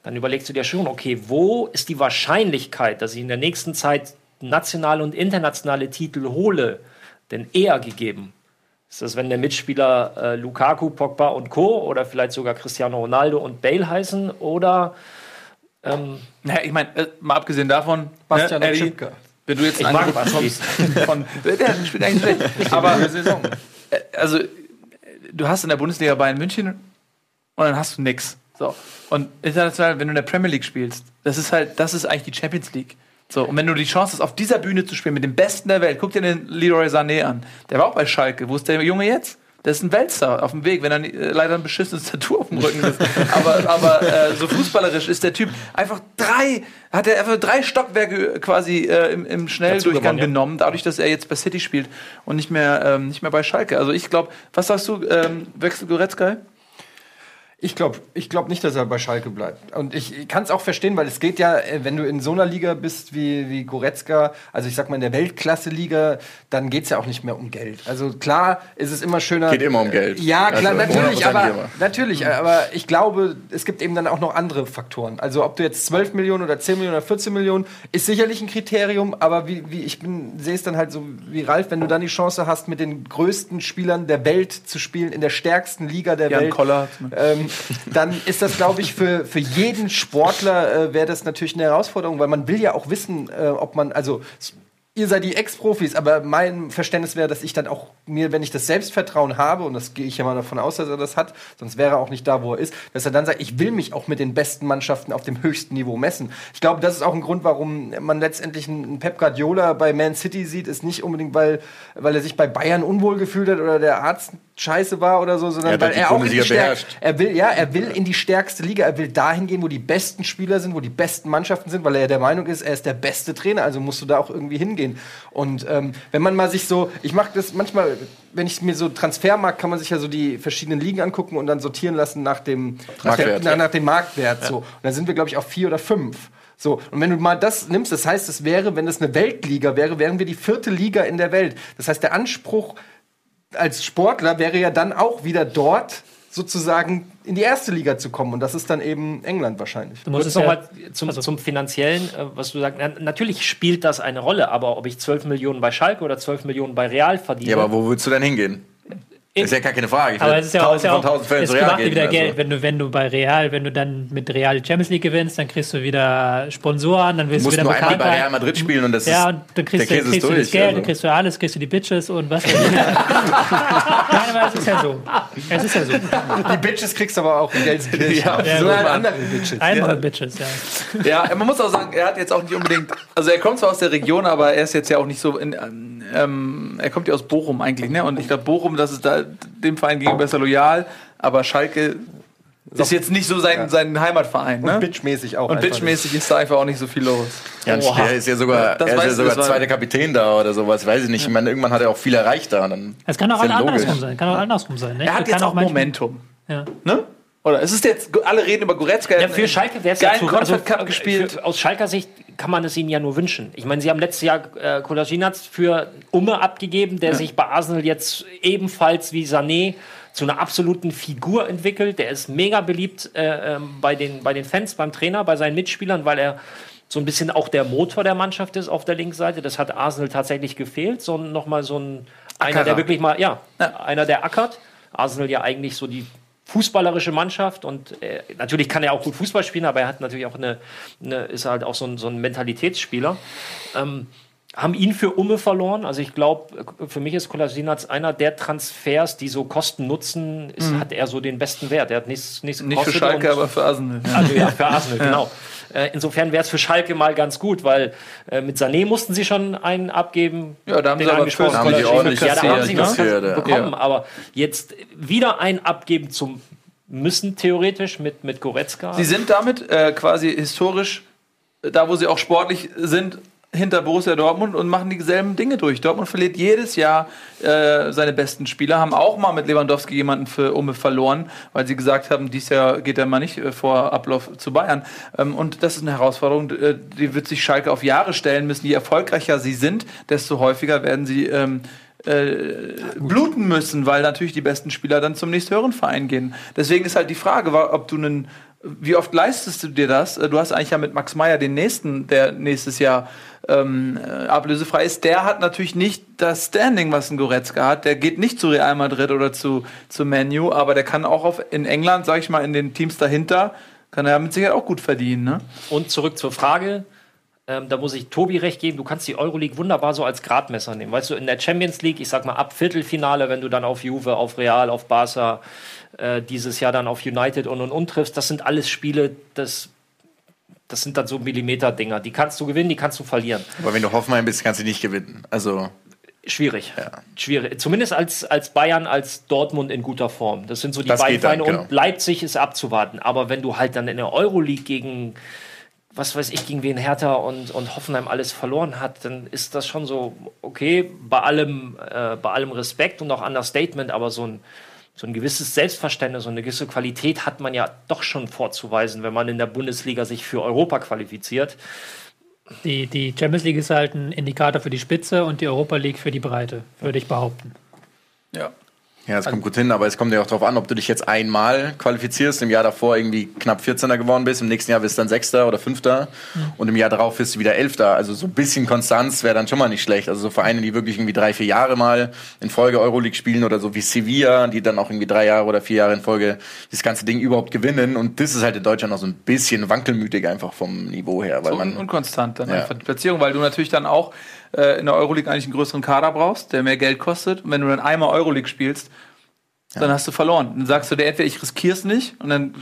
dann überlegst du dir schon, okay, wo ist die Wahrscheinlichkeit, dass ich in der nächsten Zeit nationale und internationale Titel hole, denn eher gegeben? Ist das, wenn der Mitspieler äh, Lukaku, Pogba und Co. oder vielleicht sogar Cristiano Ronaldo und Bale heißen oder ähm, naja, ich meine, äh, mal abgesehen davon, Bastian ne, Eddie, wenn du jetzt Ich ein mag Angebot bekommst von, der spielt eigentlich schlecht. Aber Saison. äh, also, äh, du hast in der Bundesliga Bayern München und dann hast du nix. So. Und international, wenn du in der Premier League spielst, das ist halt, das ist eigentlich die Champions League. So, und wenn du die Chance hast, auf dieser Bühne zu spielen mit dem Besten der Welt, guck dir den Leroy Sané an. Der war auch bei Schalke. Wo ist der Junge jetzt? Der ist ein Weltstar auf dem Weg, wenn er äh, leider ein beschissenes Tattoo auf dem Rücken ist. aber aber äh, so fußballerisch ist der Typ einfach drei, hat er einfach drei Stockwerke quasi äh, im, im Schnelldurchgang gewonnen, ja. genommen, dadurch, dass er jetzt bei City spielt und nicht mehr, ähm, nicht mehr bei Schalke. Also ich glaube, was sagst du, ähm, wechselt Goretzka? Ich glaube ich glaub nicht, dass er bei Schalke bleibt. Und ich kann es auch verstehen, weil es geht ja, äh, wenn du in so einer Liga bist wie, wie Goretzka, also ich sag mal in der Weltklasse-Liga, dann geht es ja auch nicht mehr um Geld. Also klar ist es immer schöner. Geht immer um Geld. Ja, klar, Also, natürlich, aber, natürlich, aber ich glaube, es gibt eben dann auch noch andere Faktoren. Also ob du jetzt 12 Millionen oder 10 Millionen oder 14 Millionen, ist sicherlich ein Kriterium, aber wie, wie ich bin, sehe es dann halt so wie Ralf, wenn du dann die Chance hast, mit den größten Spielern der Welt zu spielen, in der stärksten Liga der Jan Welt. Koller. Ähm, dann ist das, glaube ich, für, für jeden Sportler äh, wäre das natürlich eine Herausforderung, weil man will ja auch wissen, äh, ob man, also ihr seid die Ex-Profis, aber mein Verständnis wäre, dass ich dann auch mir, wenn ich das Selbstvertrauen habe, und das gehe ich ja mal davon aus, dass er das hat, sonst wäre er auch nicht da, wo er ist, dass er dann sagt, ich will mich auch mit den besten Mannschaften auf dem höchsten Niveau messen. Ich glaube, das ist auch ein Grund, warum man letztendlich einen Pep Guardiola bei Man City sieht, ist nicht unbedingt, weil, weil er sich bei Bayern unwohl gefühlt hat oder der Arzt scheiße war oder so, sondern Er weil halt die er auch in die stärk, er will ja, er will in die stärkste Liga, er will dahin gehen, wo die besten Spieler sind, wo die besten Mannschaften sind, weil er der Meinung ist, er ist der beste Trainer, also musst du da auch irgendwie hingehen. Und ähm, wenn man mal sich so, ich mache das manchmal, wenn ich mir so Transfermarkt, kann man sich ja so die verschiedenen Ligen angucken und dann sortieren lassen nach dem nach, der, Marktwert. nach, nach dem Marktwert so. Und dann sind wir glaube ich auf vier oder fünf. So, und wenn du mal das nimmst, das heißt, es wäre, wenn es eine Weltliga wäre, wären wir die vierte Liga in der Welt. Das heißt, der Anspruch als Sportler wäre ja dann auch wieder dort sozusagen in die erste Liga zu kommen. Und das ist dann eben England wahrscheinlich. Du musst es nochmal zum, also- zum Finanziellen, äh, was du sagst. Na, natürlich spielt das eine Rolle, aber ob ich 12 Millionen bei Schalke oder 12 Millionen bei Real verdiene. Ja, aber wo willst du denn hingehen? Ist ja gar keine Frage. Ich aber es ist ja auch, ist ja von Fällen es Real macht dir wieder also. Geld, wenn du, wenn du bei Real, wenn du dann mit Real die Champions League gewinnst, dann kriegst du wieder Sponsoren, dann wirst Du du musst wieder nur einmal bei. Real Madrid spielen und das Ja, ist, und dann kriegst, du, der Käse kriegst ist du das durch. Geld, also. dann kriegst du alles, kriegst du die Bitches und was. Nein, aber es ist ja so. Es ist ja so. Die Bitches kriegst du aber auch in Gelsenkirchen. Ja, so halt Mann. andere Bitches. Einmal Bitches, ja. Ja, man muss auch sagen, er hat jetzt auch nicht unbedingt. Also er kommt zwar aus der Region, aber er ist jetzt ja auch nicht so in. Ähm, er kommt ja aus Bochum eigentlich, ne? Und ich glaube, Bochum, das ist da dem Verein gegenüber besser loyal, aber Schalke ist jetzt nicht so sein, sein Heimatverein, ne? Und bitchmäßig auch. Und bitchmäßig ist da einfach auch nicht so viel los. Ja, und Oha. er ist ja sogar, Das er ist ja sogar zweiter Kapitän da oder sowas, weiß ich nicht. Ich meine, irgendwann hat er auch viel erreicht da. Dann Es kann auch ist ja andersrum sein. Kann auch andersrum sein. Ne? Er hat jetzt auch manchmal- Momentum, Ja. ne? Oder es ist jetzt, alle reden über Goretzka. er Ja, hat für Schalke wäre es geilen zu Confed Cup gespielt. Für, aus Schalker Sicht kann man es ihnen ja nur wünschen. Ich meine, sie haben letztes Jahr äh, Kolasinac für Umme abgegeben, der sich bei Arsenal jetzt ebenfalls wie Sané zu einer absoluten Figur entwickelt. Der ist mega beliebt äh, ähm, bei, den, bei den Fans, beim Trainer, bei seinen Mitspielern, weil er so ein bisschen auch der Motor der Mannschaft ist auf der Linksseite. Das hat Arsenal tatsächlich gefehlt. So nochmal so ein einer, Ackerer. der wirklich mal, ja, einer, der ackert. Arsenal ja eigentlich so die fußballerische Mannschaft und äh, natürlich kann er auch gut Fußball spielen, aber er hat natürlich auch eine, eine ist halt auch so ein, so ein Mentalitätsspieler. Ähm, haben ihn für Umme verloren. Also ich glaube, für mich ist Kolasinac einer der Transfers, die so Kosten-Nutzen, ist, hat er so den besten Wert. Er hat nichts, nichts Nicht für Schalke, aber für Arsenal. Also ja, für Arsenal, genau. Äh, insofern wäre es für Schalke mal ganz gut, weil äh, mit Sané mussten sie schon einen abgeben. Ja, da haben sie aber angesprochenen für- haben die ordentlich Ja, da haben sie was bekommen. Ja. Aber jetzt wieder einen abgeben zum müssen theoretisch mit, mit Goretzka. Sie sind damit äh, quasi historisch, äh, da wo sie auch sportlich sind, hinter Borussia Dortmund und machen dieselben Dinge durch. Dortmund verliert jedes Jahr äh, seine besten Spieler, haben auch mal mit Lewandowski jemanden für Umme verloren, weil sie gesagt haben, dieses Jahr geht er mal nicht äh, vor Ablauf zu Bayern. Ähm, und das ist eine Herausforderung, äh, die wird sich Schalke auf Jahre stellen müssen. Je erfolgreicher sie sind, desto häufiger werden sie ähm, äh, bluten müssen, weil natürlich die besten Spieler dann zum nächsthöheren Verein gehen. Deswegen ist halt die Frage, ob du einen wie oft leistest du dir das? Äh, Du hast eigentlich ja mit Max Meyer den nächsten, der nächstes Jahr ähm, äh, ablösefrei ist. Der hat natürlich nicht das Standing, was ein Goretzka hat. Der geht nicht zu Real Madrid oder zu, zu Manu, aber der kann auch auf, in England, sag ich mal, in den Teams dahinter, kann er mit Sicherheit auch gut verdienen. Ne? Und zurück zur Frage. Ähm, da muss ich Tobi recht geben, du kannst die Euroleague wunderbar so als Gradmesser nehmen. Weißt du, in der Champions League, ich sag mal ab Viertelfinale, wenn du dann auf Juve, auf Real, auf Barca, äh, dieses Jahr dann auf United und und und triffst, das sind alles Spiele, das, das sind dann so Millimeter-Dinger. Die kannst du gewinnen, die kannst du verlieren. Aber wenn du Hoffenheim bist, kannst du nicht gewinnen. Also, Schwierig. Schwierig. Zumindest als, als Bayern, als Dortmund in guter Form. Das sind so die Das beiden Vereine. genau. Und Leipzig ist abzuwarten. Aber wenn du halt dann in der Euroleague gegen, was weiß ich, gegen wen Hertha und, und Hoffenheim alles verloren hat, dann ist das schon so, okay, bei allem, äh, bei allem Respekt und auch Understatement, aber so ein, so ein gewisses Selbstverständnis und eine gewisse Qualität hat man ja doch schon vorzuweisen, wenn man in der Bundesliga sich für Europa qualifiziert. Die, die Champions League ist halt ein Indikator für die Spitze und die Europa League für die Breite, würde ich behaupten. Ja. Ja, es kommt gut hin, aber es kommt ja auch darauf an, ob du dich jetzt einmal qualifizierst, im Jahr davor irgendwie knapp 14er geworden bist, im nächsten Jahr bist du dann Sechster oder Fünfter und im Jahr darauf bist du wieder Elfter. Also so ein bisschen Konstanz wäre dann schon mal nicht schlecht. Also so Vereine, die wirklich irgendwie drei, vier Jahre mal in Folge Euroleague spielen oder so wie Sevilla, die dann auch irgendwie drei Jahre oder vier Jahre in Folge das ganze Ding überhaupt gewinnen. Und das ist halt in Deutschland noch so ein bisschen wankelmütig einfach vom Niveau her, weil So man un unkonstant dann Ja. einfach die Platzierung, weil du natürlich dann auch äh, in der Euroleague eigentlich einen größeren Kader brauchst, der mehr Geld kostet. Und wenn du dann einmal Euroleague spielst, Dann hast du verloren. Dann sagst du dir entweder, ich riskier's nicht und dann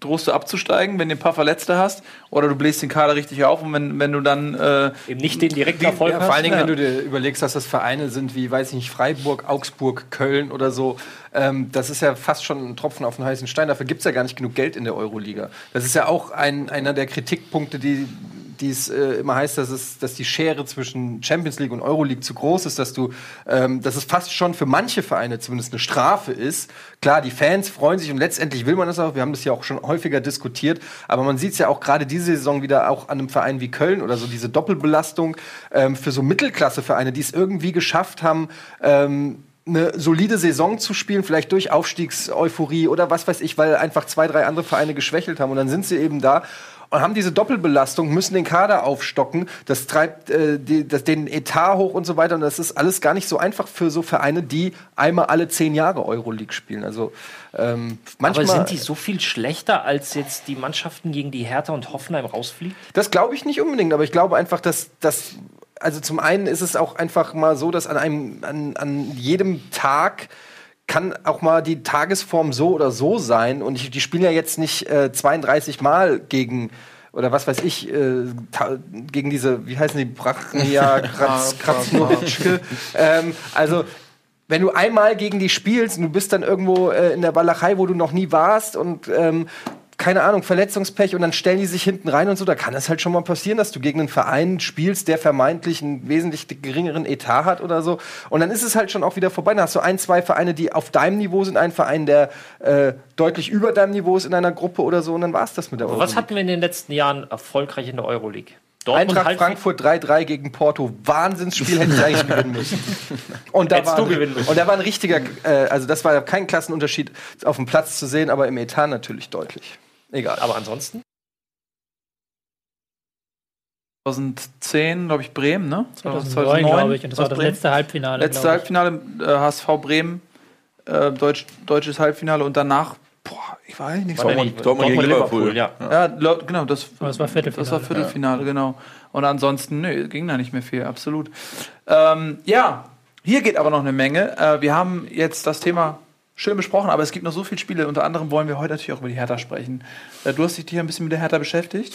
drohst du abzusteigen, wenn du ein paar Verletzte hast, oder du bläst den Kader richtig auf und wenn, wenn du dann äh, Eben nicht den direkten Erfolg Ja, hast. vor allen Dingen, ja. wenn du dir überlegst, dass das Vereine sind wie, weiß ich nicht, Freiburg, Augsburg, Köln oder so. Ähm, das ist ja fast schon ein Tropfen auf den heißen Stein. Dafür gibt es ja gar nicht genug Geld in der Euroliga. Das ist ja auch ein, einer der Kritikpunkte, die die es äh, immer heißt, dass, es, dass die Schere zwischen Champions League und Euroleague zu groß ist, dass du, ähm, dass es fast schon für manche Vereine zumindest eine Strafe ist. Klar, die Fans freuen sich und letztendlich will man das auch. Wir haben das ja auch schon häufiger diskutiert, aber man sieht es ja auch gerade diese Saison wieder auch an einem Verein wie Köln oder so diese Doppelbelastung ähm, für so Mittelklassevereine, die es irgendwie geschafft haben. Ähm, eine solide Saison zu spielen, vielleicht durch Aufstiegseuphorie oder was weiß ich, weil einfach zwei, drei andere Vereine geschwächelt haben und dann sind sie eben da und haben diese Doppelbelastung, müssen den Kader aufstocken, das treibt äh, die, das, den Etat hoch und so weiter und das ist alles gar nicht so einfach für so Vereine, die einmal alle zehn Jahre Euroleague spielen. Also ähm, manchmal, Aber sind die so viel schlechter, als jetzt die Mannschaften gegen die Hertha und Hoffenheim rausfliegen? Das glaube ich nicht unbedingt, aber ich glaube einfach, dass das. Also zum einen ist es auch einfach mal so, dass an einem, an, an jedem Tag kann auch mal die Tagesform so oder so sein. Und ich, die spielen ja jetzt nicht äh, 32 Mal gegen oder was weiß ich, äh, gegen diese, wie heißen die, Brachnia, Kratz, Kratznowitschke. ähm, also, wenn du einmal gegen die spielst und du bist dann irgendwo äh, in der Walachei, wo du noch nie warst und ähm, keine Ahnung, Verletzungspech und dann stellen die sich hinten rein und so, da kann es halt schon mal passieren, dass du gegen einen Verein spielst, der vermeintlich einen wesentlich geringeren Etat hat oder so. Und dann ist es halt schon auch wieder vorbei. Dann hast du ein, zwei Vereine, die auf deinem Niveau sind, ein Verein, der äh, deutlich über deinem Niveau ist in einer Gruppe oder so, und dann war es das mit der Was Euroleague. hatten wir in den letzten Jahren erfolgreich in der Euroleague? Dortmund Eintracht halt Frankfurt 3-3 gegen Porto. Wahnsinnsspiel hätte ich eigentlich gewinnen müssen. Und da, war, du gewinnen müssen. und da war ein richtiger, äh, also das war kein Klassenunterschied auf dem Platz zu sehen, aber im Etat natürlich deutlich. Egal. Aber ansonsten? 2010, glaube ich, Bremen, ne? 2009, glaube ich. Und das war das Bremen. letzte Halbfinale. Letzte. Halbfinale, äh, HSV Bremen, äh, Deutsch, deutsches Halbfinale und danach, boah, ich weiß nicht. War Dortmund- nicht- Dortmund gegen Liverpool. ja. Ja, lo- genau, das, Aber das war Viertelfinale. Das war Viertelfinale, genau. Und ansonsten, nö, ging da nicht mehr viel, absolut. Ähm, ja, hier geht aber noch eine Menge. Äh, wir haben jetzt das Thema schön besprochen, aber es gibt noch so viele Spiele. Unter anderem wollen wir heute natürlich auch über die Hertha sprechen. Äh, du hast dich hier ein bisschen mit der Hertha beschäftigt.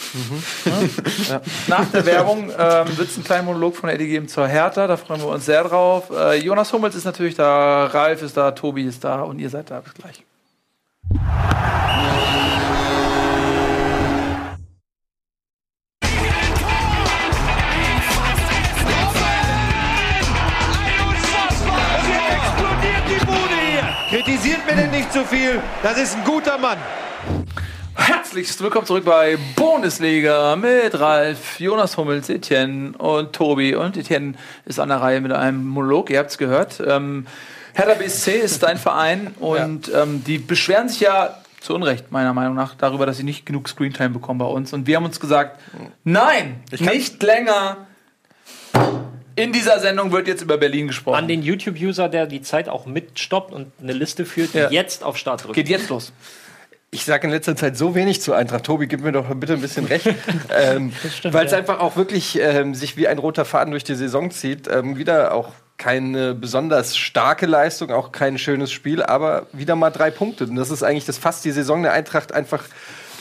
Ja. Nach der Werbung ähm, wird es einen kleinen Monolog von Eddie geben zur Hertha. Da freuen wir uns sehr drauf. Äh, Jonas Hummels ist natürlich da, Ralf ist da, Tobi ist da und ihr seid da. Bis gleich. Zu viel. Das ist ein guter Mann. Herzlichst willkommen zurück bei Bundesliga mit Ralf, Jonas Hummels, Etienne und Tobi. Und Etienne ist an der Reihe mit einem Monolog, ihr habt es gehört. Ähm, Hertha BSC ist dein Verein und ähm, die beschweren sich ja zu Unrecht, meiner Meinung nach, darüber, dass sie nicht genug Screentime bekommen bei uns. Und wir haben uns gesagt, nein, nicht länger. In dieser Sendung wird jetzt über Berlin gesprochen. An den YouTube-User, der die Zeit auch mitstoppt und eine Liste führt, Ja. jetzt auf Start drückt. Geht jetzt los. Ich sage in letzter Zeit so wenig zu Eintracht. Tobi, gib mir doch bitte ein bisschen recht. ähm, Weil es ja. einfach auch wirklich ähm, sich wie ein roter Faden durch die Saison zieht. Ähm, wieder auch keine besonders starke Leistung, auch kein schönes Spiel, aber wieder mal drei Punkte. Und das ist eigentlich das fasst die Saison der Eintracht einfach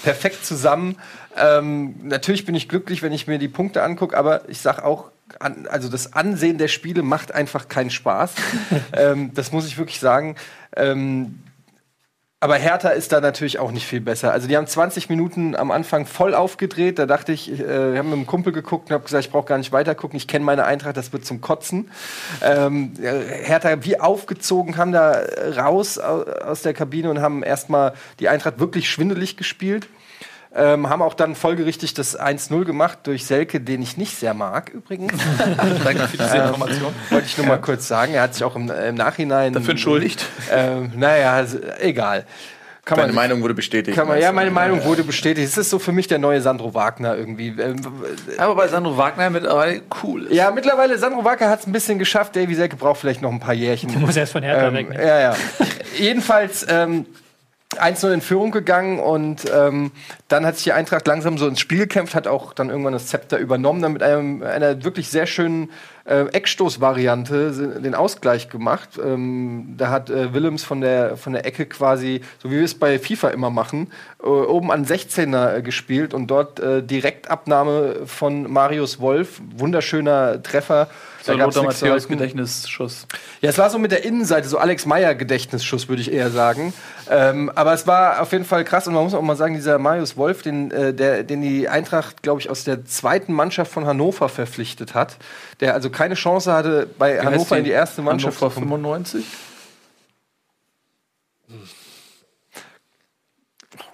perfekt zusammen. Ähm, natürlich bin ich glücklich, wenn ich mir die Punkte angucke, aber ich sag auch, an, also das Ansehen der Spiele macht einfach keinen Spaß. ähm, das muss ich wirklich sagen. Ähm, aber Hertha ist da natürlich auch nicht viel besser. Also die haben 20 Minuten am Anfang voll aufgedreht. Da dachte ich, äh, wir haben mit einem Kumpel geguckt und habe gesagt, ich brauche gar nicht weiter gucken. Ich kenne meine Eintracht, das wird zum Kotzen. Ähm, äh, Hertha wie aufgezogen, haben da raus au- aus der Kabine und haben erstmal die Eintracht wirklich schwindelig gespielt. Ähm, haben auch dann folgerichtig das 1-0 gemacht durch Selke, den ich nicht sehr mag übrigens. Danke für diese Information. Wollte ich nur mal kurz sagen. Er hat sich auch im, im Nachhinein Dafür entschuldigt. Ähm, naja, also, egal. Kann Deine Meinung wurde bestätigt. kann man, ja, meine Meinung wurde bestätigt. Es ist so für mich der neue Sandro Wagner irgendwie. Ähm, Aber bei Sandro Wagner mittlerweile cool ist. ja, mittlerweile, Sandro Wagner hat es ein bisschen geschafft. Davy Selke braucht vielleicht noch ein paar Jährchen. Du musst erst von Hertha Ähm, weg. Ne? ja, ja. Jedenfalls ähm, 1-0 in Führung gegangen und ähm, dann hat sich die Eintracht langsam so ins Spiel gekämpft, hat auch dann irgendwann das Zepter übernommen, dann mit einem, einer wirklich sehr schönen äh, Eckstoßvariante den Ausgleich gemacht. Ähm, da hat äh, Willems von der, von der Ecke quasi, so wie wir es bei FIFA immer machen, äh, oben an 16er äh, gespielt und dort äh, Direktabnahme von Marius Wolf. Wunderschöner Treffer. So Da Lothar Matthäus. Gedächtnisschuss. Ja, es war so mit der Innenseite, so Alex Meyer Gedächtnisschuss, würde ich eher sagen. Ähm, aber es war auf jeden Fall krass und man muss auch mal sagen, dieser Marius Wolf, den, äh, der, den die Eintracht, glaube ich, aus der zweiten Mannschaft von Hannover verpflichtet hat, der also keine Chance hatte, bei Wie Hannover in die erste Mannschaft Hannover zu kommen. 95?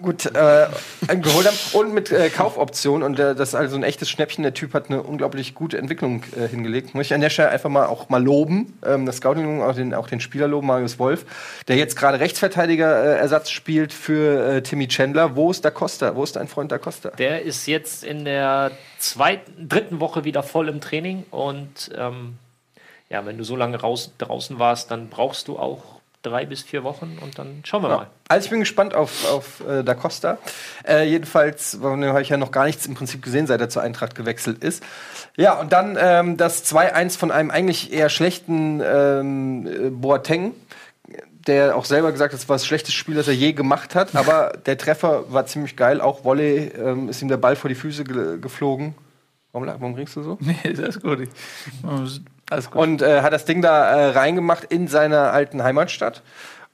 Gut äh, geholt haben und mit äh, Kaufoption und äh, das ist also ein echtes Schnäppchen. Der Typ hat eine unglaublich gute Entwicklung äh, hingelegt. Muss ich an der Stelle einfach mal auch mal loben, ähm, das Scouting auch den, auch den Spieler loben, Marius Wolf, der jetzt gerade Rechtsverteidiger-Ersatz spielt für äh, Timmy Chandler. Wo ist Da Costa? Wo ist dein Freund Da Costa? Der ist jetzt in der zweiten, dritten Woche wieder voll im Training und ähm, ja, wenn du so lange raus, draußen warst, dann brauchst du auch drei bis vier Wochen und dann schauen wir mal. Also ich bin gespannt auf, auf äh, Da Costa. Äh, jedenfalls von dem habe ich ja noch gar nichts im Prinzip gesehen, seit er zur Eintracht gewechselt ist. Ja, und dann ähm, das 2-1 von einem eigentlich eher schlechten ähm, äh, Boateng, der auch selber gesagt hat, es war das schlechteste Spiel, das er je gemacht hat. Aber der Treffer war ziemlich geil. Auch Volley ähm, ist ihm der Ball vor die Füße ge geflogen. Warum, warum ringst du so? Nee, das ist gut. Ich-. Und äh, hat das Ding da äh, reingemacht in seiner alten Heimatstadt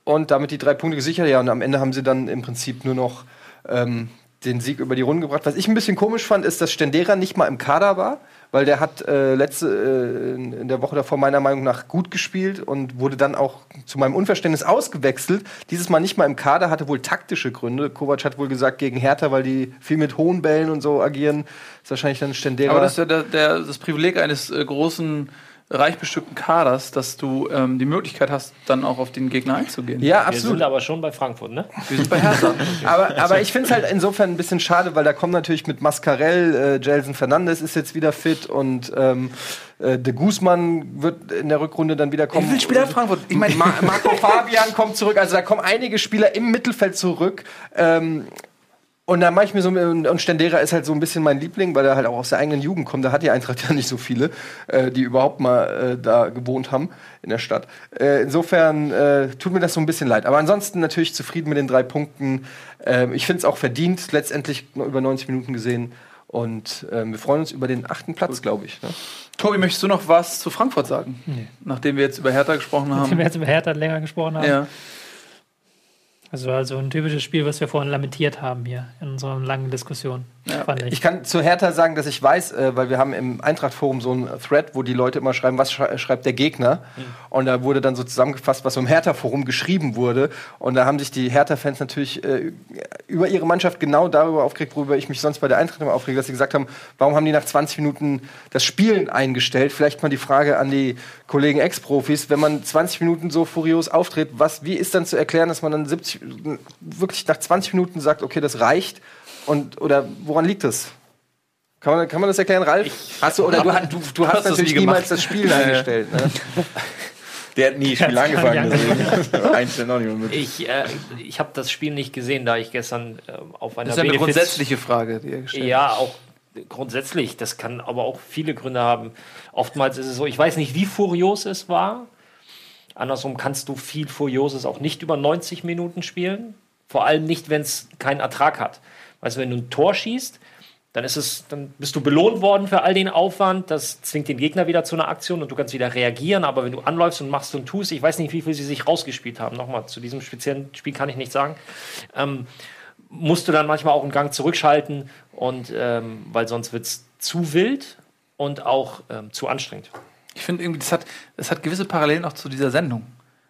und damit die drei Punkte gesichert. Ja, und am Ende haben sie dann im Prinzip nur noch ähm, den Sieg über die Runde gebracht. Was ich ein bisschen komisch fand, ist, dass Stendera nicht mal im Kader war, weil der hat äh, letzte äh, in in der Woche davor meiner Meinung nach gut gespielt und wurde dann auch zu meinem Unverständnis ausgewechselt. Dieses Mal nicht mal im Kader, hatte wohl taktische Gründe. Kovac hat wohl gesagt gegen Hertha, weil die viel mit hohen Bällen und so agieren, ist wahrscheinlich dann Stendera. Aber das ist ja der, der, das Privileg eines äh, großen, reich bestückten Kaders, dass du ähm, die Möglichkeit hast, dann auch auf den Gegner einzugehen. ja, Wir absolut. sind aber schon bei Frankfurt, ne? Wir sind bei Hertha. Aber, aber ich finde es halt insofern ein bisschen schade, weil da kommen natürlich mit Mascarell, äh, Jelson Fernandes ist jetzt wieder fit und ähm, äh, de Guzman wird in der Rückrunde dann wieder kommen. Wie viele Spieler hat Frankfurt? Ich meine, Ma Marco Fabian kommt zurück, also da kommen einige Spieler im Mittelfeld zurück. Ähm, und da mache ich mir so, und Stendera ist halt so ein bisschen mein Liebling, weil er halt auch aus der eigenen Jugend kommt. Da hat die Eintracht ja nicht so viele, äh, die überhaupt mal äh, da gewohnt haben in der Stadt. Äh, insofern äh, tut mir das so ein bisschen leid. Aber ansonsten natürlich zufrieden mit den drei Punkten. Ähm, ich finde es auch verdient, letztendlich über 90 Minuten gesehen. Und ähm, wir freuen uns über den achten Platz, glaube ich. Ne? Tobi, möchtest du noch was zu Frankfurt sagen? Nachdem wir jetzt über Hertha gesprochen Nachdem haben. wir jetzt über Hertha länger gesprochen haben. Ja. Also, also ein typisches Spiel, was wir vorhin lamentiert haben hier in unserer langen Diskussion. Fand ich. Ich kann zu Hertha sagen, dass ich weiß, äh, weil wir haben im Eintracht-Forum so ein Thread, wo die Leute immer schreiben, was schrei schreibt der Gegner. Und da wurde dann so zusammengefasst, was im Hertha-Forum geschrieben wurde. Und da haben sich die Hertha-Fans natürlich äh, über ihre Mannschaft genau darüber aufgeregt, worüber ich mich sonst bei der Eintracht immer aufrege, dass sie gesagt haben, warum haben die nach 20 Minuten das Spielen eingestellt? Vielleicht mal die Frage an die Kollegen Ex-Profis, wenn man 20 Minuten so furios auftritt, was, wie ist dann zu erklären, dass man dann 70, wirklich nach 20 Minuten sagt, okay, das reicht? Und, oder woran liegt das? Kann man, kann man das erklären, Ralf? hast du, oder du, du, du hast hast das natürlich nie niemals das Spiel eingestellt. Ne? Der hat nie Spiel angefangen, deswegen einstellen auch nicht mehr mit. Ich, äh, ich habe das Spiel nicht gesehen, da ich gestern äh, auf einer Das ist ja eine Benefiz- grundsätzliche Frage, die er gestellt Ja, auch grundsätzlich. Das kann aber auch viele Gründe haben. Oftmals ist es so, ich weiß nicht, wie furios es war. Andersrum kannst du viel Furioses auch nicht über 90 Minuten spielen. Vor allem nicht, wenn es keinen Ertrag hat. Du, wenn du ein Tor schießt, dann ist es, dann bist du belohnt worden für all den Aufwand. Das zwingt den Gegner wieder zu einer Aktion und du kannst wieder reagieren. Aber wenn du anläufst und machst und tust, ich weiß nicht, wie viel sie sich rausgespielt haben. Nochmal, zu diesem speziellen Spiel kann ich nichts sagen. Ähm, musst du dann manchmal auch einen Gang zurückschalten und ähm, weil sonst wird es zu wild und auch ähm, zu anstrengend. Ich finde irgendwie, das hat, das hat gewisse Parallelen auch zu dieser Sendung.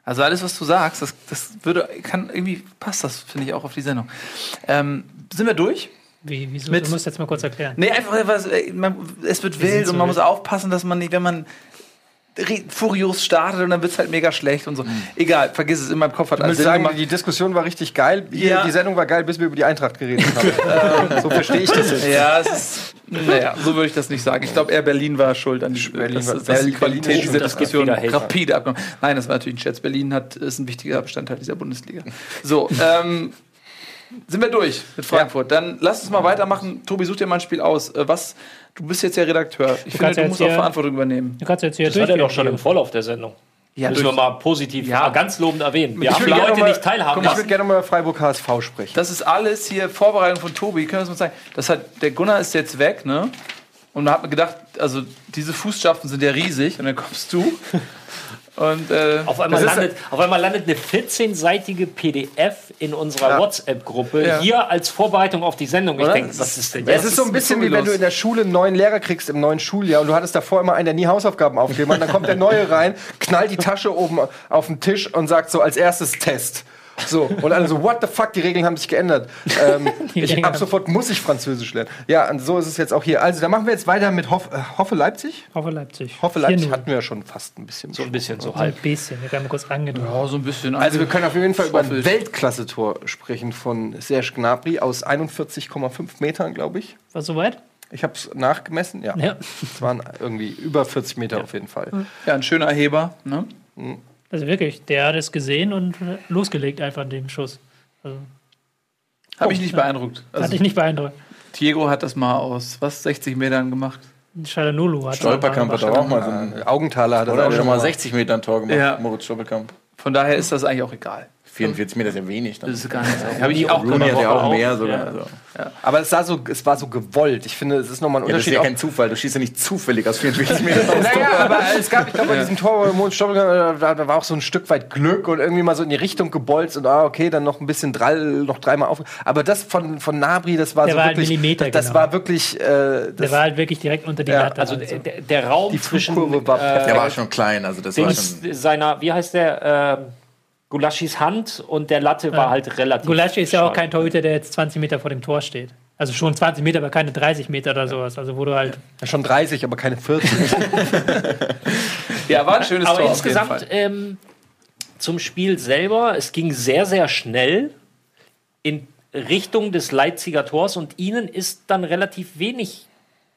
Also alles, was du sagst, das, das würde, kann irgendwie passt das, finde ich, auch auf die Sendung. Ähm, sind wir durch? Wie, wieso? Mit- du musst jetzt mal kurz erklären. Nee, einfach, was, äh, man, es wird wild und man muss aufpassen, dass man nicht, wenn man furios startet und dann wird es halt mega schlecht und so. Egal, vergiss es, in meinem Kopf hat alles Sinn sagen, die Diskussion war richtig geil. Hier, Ja. Die Sendung war geil, bis wir über die Eintracht geredet haben. ähm, so verstehe ich das jetzt. Ja, ist, naja, so würde ich das nicht sagen. Ich glaube, eher Berlin war schuld an die, Berlin dass, war- Berlin- Qualität Berlin dieser. Das Diskussion rapide abgenommen. Nein, das war natürlich ein Scherz. Berlin hat, ist ein wichtiger Bestandteil dieser Bundesliga. So, ähm, sind wir durch mit Frankfurt. Dann lass uns mal weitermachen. Tobi, such dir mal ein Spiel aus. Äh, Was, du bist jetzt ja Redakteur. Ich finde, kannst du ja musst auch Verantwortung übernehmen. Du kannst jetzt hier Das hat er doch schon im Vorlauf der Sendung. Ja, Müssen wir mal positiv, Ja. ganz lobend erwähnen. Wir Ich haben Leute mal- nicht teilhaben Ich würde gerne mal über Freiburg HSV sprechen. Das ist alles hier Vorbereitung von Tobi. Können wir das mal zeigen? Das hat, der Gunnar ist jetzt weg, ne? Und man hat mir gedacht, also diese Fußschaften sind ja riesig. Und dann kommst du. Und äh, Auf einmal, landet, auf einmal landet eine 14-seitige PDF in unserer Ja. WhatsApp-Gruppe Ja. hier als Vorbereitung auf die Sendung. Ich denke, was ist denn Es jetzt? ist so ein bisschen wie wenn du in der Schule einen neuen Lehrer kriegst im neuen Schuljahr und du hattest davor immer einen, der nie Hausaufgaben aufgegeben hat. Dann kommt der neue rein, knallt die Tasche oben auf den Tisch und sagt so als erstes Test. So, und alle so, what the fuck, die Regeln haben sich geändert. Ähm, ich, ab sofort muss ich Französisch lernen. Ja, und so ist es jetzt auch hier. Also, da machen wir jetzt weiter mit Hoff, äh, Hoffe Leipzig. Hoffe Leipzig. Hoffe Leipzig 4-0. hatten wir ja schon fast ein bisschen. so ein bisschen so So ein halb. bisschen. Wir haben kurz angedeutet. ja, so ein bisschen. Also wir können auf jeden Fall über ein. Weltklasse-Tor sprechen von Serge Gnabry aus 41,5 Metern, glaube ich. War soweit? Ich habe es nachgemessen, ja. Ja. Es waren irgendwie über 40 Meter auf jeden Fall. Ja, ein schöner Heber. Ne? Also wirklich, der hat es gesehen und losgelegt einfach in dem Schuss. Also, Habe ich nicht beeindruckt. hat Also, dich nicht beeindruckt. Diego hat das mal aus was 60 Metern gemacht. Shalanulu hat Stolperkamp hat auch mal so ein, Äh, Augenthaler hat das oder auch schon mal gemacht. 60 Meter ein Tor gemacht, Ja. Moritz Stoppelkamp. Von daher ist das eigentlich auch egal. 44 Meter ist ja wenig. Dann. Das ist gar nicht. Habe ich auch Rooney hat ja auch mehr sogar. Ja. Also. Aber es, sah so, es war so gewollt. Ich finde, es ist nochmal ein Ja, das ist Unterschied. ja kein Zufall. Du schießt ja nicht zufällig aus 44 Metern. aufs Tor. naja, aber es gab, ich glaube, bei diesem Tor, wo Moritz Stoppelkamp, da, da war auch so ein Stück weit Glück und irgendwie mal so in die Richtung gebolzt und ah, okay, dann noch ein bisschen drall, noch dreimal auf. Aber das von, von Nabri, das war Der so war halt wirklich, Millimeter das genau. war wirklich, äh, Der das, war halt wirklich direkt unter die Ja, Latte. Also der, der- der Raum die zwischen Flugkurve war perfekt. Der war schon klein, also das war schon. seiner, wie heißt der, ähm, Gulaschis Hand und der Latte war halt relativ. Gulaschi ist ja auch kein Torhüter, der jetzt 20 Meter vor dem Tor steht. Also schon 20 Meter, aber keine 30 Meter oder sowas. Also wo du halt. schon 30, aber keine 40. Ja, war ein schönes Aber Tor. auf jeden insgesamt Fall. ähm, zum Spiel selber, es ging sehr, sehr schnell in Richtung des Leipziger Tors und ihnen ist dann relativ wenig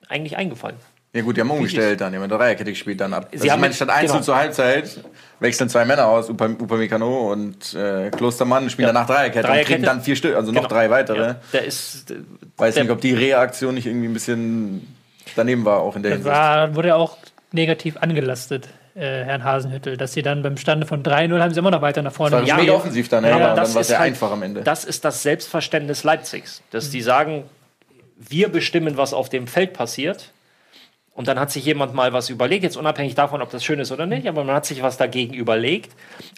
eigentlich eingefallen. Ja gut, die haben umgestellt dann, die haben eine Dreierkette gespielt dann ab. Sie also ich haben- meine, statt 1 genau. zur Halbzeit wechseln zwei Männer aus, Upa- Upamecano und äh, Klostermann, spielen Ja. danach Dreierkette, und Dreierkette. kriegen dann vier Stück, also noch Genau. drei weitere. Ja, der ist. äh, Weiß der, nicht, ob die Reaktion nicht irgendwie ein bisschen daneben war, auch in der Hinsicht. war, wurde auch negativ angelastet, äh, Herrn Hasenhüttel. Dass sie dann beim Stande von 3-0 haben sie immer noch weiter nach vorne Das war Ja, mega ja. offensiv dann, ja, Ja, das dann war es sehr halt- einfach am Ende. Das ist das Selbstverständnis Leipzigs, dass die sagen, wir bestimmen, was auf dem Feld passiert. Und dann hat sich jemand mal was überlegt, jetzt unabhängig davon, ob das schön ist oder nicht, aber man hat sich was dagegen überlegt.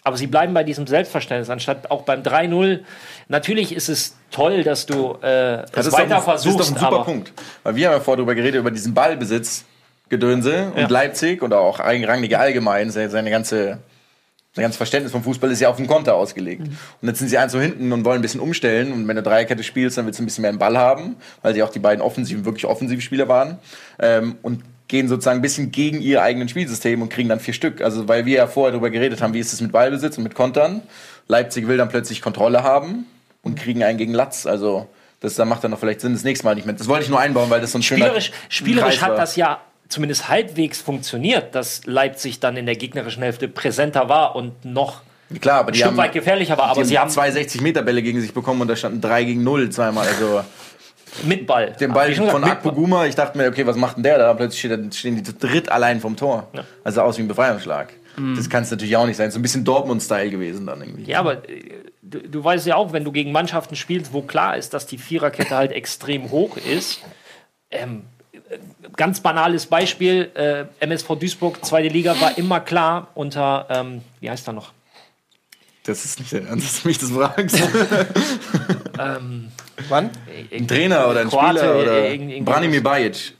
Aber sie bleiben bei diesem Selbstverständnis, anstatt auch beim 3-0. Natürlich ist es toll, dass du äh, Das doch, weiter ein- das ist doch versuchst, ein super Punkt. Weil wir haben ja vorher darüber geredet, über diesen Ballbesitz, Gedönse und Ja. Leipzig und auch Rangnick allgemein, seine ganze sein ganzes Verständnis vom Fußball ist ja auf den Konter ausgelegt. Mhm. Und jetzt sind sie eins so hinten und wollen ein bisschen umstellen. Und wenn du Dreierkette spielst, dann willst du ein bisschen mehr den Ball haben, weil sie auch die beiden offensiven, wirklich offensive Spieler waren. Ähm, und gehen sozusagen ein bisschen gegen ihr eigenes Spielsystem und kriegen dann vier Stück. Also weil wir ja vorher darüber geredet haben, wie ist es mit Ballbesitz und mit Kontern. Leipzig will dann plötzlich Kontrolle haben und kriegen einen gegen Latz. Also das da macht dann noch vielleicht Sinn, das nächste Mal nicht mehr. Das wollte ich nur einbauen, weil das so ein schöner spielerisch, spielerisch Kreis hat war. das ja zumindest halbwegs funktioniert, dass Leipzig dann in der gegnerischen Hälfte präsenter war und noch Klar, aber ein die Stück haben, weit gefährlicher war. Aber die sie haben zwei 60-Meter-Bälle gegen sich bekommen und da standen drei gegen null zweimal. Also mit Ball. den Ball von gesagt, mit Akpoguma, ich dachte mir, okay, was macht denn der da? Plötzlich stehen die zu dritt allein vom Tor. Also aus wie ein Befreiungsschlag. Das kann es natürlich auch nicht sein. So ein bisschen Dortmund-Style gewesen dann irgendwie. Ja, aber äh, du, du weißt ja auch, wenn du gegen Mannschaften spielst, wo klar ist, dass die Viererkette halt extrem hoch ist. Ähm, äh, ganz banales Beispiel: äh, MSV Duisburg, zweite Liga, war immer klar unter, ähm, wie heißt er noch? Das ist nicht der Ernst, dass du mich das fragst. Wann? ein Trainer oder ein Kroate, Spieler äh, oder irgend- Branimir Bajic.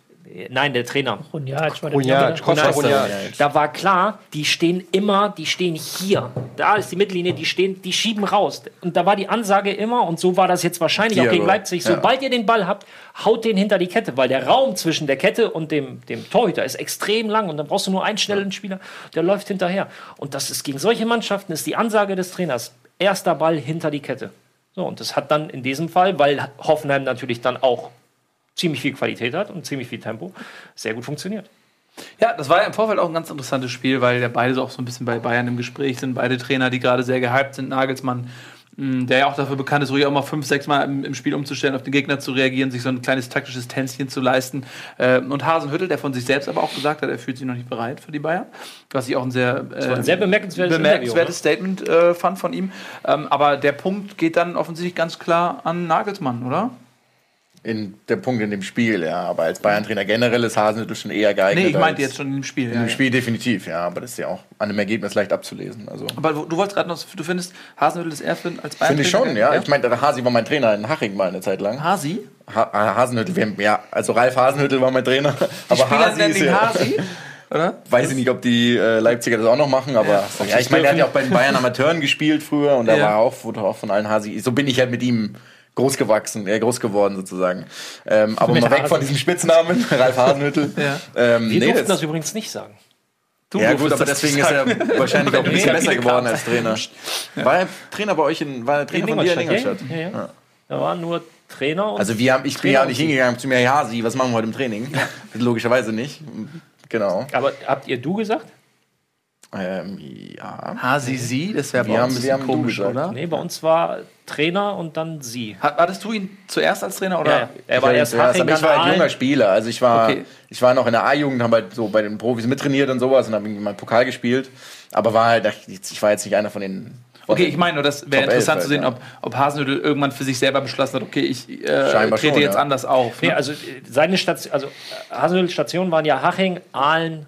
Nein, der Trainer. Und ja, ich war der Runja, Torhüter. Costa Nein, Runja. Da war klar, die stehen immer, die stehen hier. Da ist die Mittellinie, die stehen, die schieben raus. Und da war die Ansage immer, und so war das jetzt wahrscheinlich auch gegen Leipzig, Ja. sobald ihr den Ball habt, haut den hinter die Kette, weil der Raum zwischen der Kette und dem, dem Torhüter ist extrem lang und dann brauchst du nur einen schnellen Spieler, der läuft hinterher. Und das ist gegen solche Mannschaften ist die Ansage des Trainers, erster Ball hinter die Kette. So, und das hat dann in diesem Fall, weil Hoffenheim natürlich dann auch ziemlich viel Qualität hat und ziemlich viel Tempo, sehr gut funktioniert. Ja, das war ja im Vorfeld auch ein ganz interessantes Spiel, weil ja beide so auch so ein bisschen bei Bayern im Gespräch sind. Beide Trainer, die gerade sehr gehypt sind. Nagelsmann der ja auch dafür bekannt ist, ruhig auch mal fünf, sechs Mal im, im Spiel umzustellen, auf den Gegner zu reagieren, sich so ein kleines taktisches Tänzchen zu leisten. Ähm, und Hasenhüttel, der von sich selbst aber auch gesagt hat, er fühlt sich noch nicht bereit für die Bayern. Was ich auch ein sehr, äh, ein sehr bemerkenswertes bemerkenswertes Statement äh, fand von ihm. Ähm, aber der Punkt geht dann offensichtlich ganz klar an Nagelsmann, oder? In der Punkt in dem Spiel, ja. Aber als Bayern-Trainer generell ist Hasenhüttl schon eher geeignet. Nee, ich meinte jetzt schon im Spiel. In Ja, dem ja. Spiel definitiv, ja. Aber das ist ja auch an dem Ergebnis leicht abzulesen. Also. Aber du wolltest gerade noch, du findest Hasenhüttl ist eher für, als Bayern. Finde ich schon, ja. Ich meine, der Hasi war mein Trainer in Haching mal eine Zeit lang. Hasi? Ha äh, Hasenhüttl, haben, ja, also Ralf Hasenhüttl war mein Trainer. Aber Spieler Hasi ist ja, Hasi, oder? weiß ich nicht, ob die äh, Leipziger das auch noch machen, aber ja, ich meine, der hat ja auch bei den Bayern Amateuren gespielt früher und da Ja. war auch, wurde auch von allen Hasi. So bin ich halt mit ihm groß gewachsen, äh, groß geworden sozusagen. Ähm, aber Mit mal weg von diesem Spitznamen, Ralf Hasenhüttl. Ja. Ähm, Wir nee, durften das, das übrigens nicht sagen. Du ja gut, aber deswegen ist er wahrscheinlich auch ein bisschen besser geworden als Trainer. War er Trainer bei euch in, war er Trainer von dir in Ingolstadt? Ja, ja, ja. Da waren nur Trainer und Also wir haben, ich bin Trainer ja und nicht hingegangen zu mir, ja, Sie, was machen wir heute im Training? Logischerweise nicht. Genau. Aber habt ihr du gesagt? Ähm, ja. Hasi, sie, das wäre Wir bei haben- uns wir ein haben komisch, gesagt. oder? Nee, bei uns war Trainer und dann sie. Hat- Hattest du ihn zuerst als Trainer, oder? Ja, er war Ich erst Haching, aber ich war halt Aalen. junger Spieler. Also ich war, Okay. ich war noch in der A-Jugend, habe halt so bei den Profis mittrainiert und sowas und habe irgendwie mal Pokal gespielt. Aber war halt, ich war jetzt nicht einer von den. Okay, ich meine nur, das wäre interessant 11 zu sehen, halt, ob, ob Hasenhüttl irgendwann für sich selber beschlossen hat, okay, ich äh, trete schon, jetzt ja. anders auf. Nee, Ne? also äh, seine Station, also Hasenhüttl Stationen waren ja Haching, Aalen,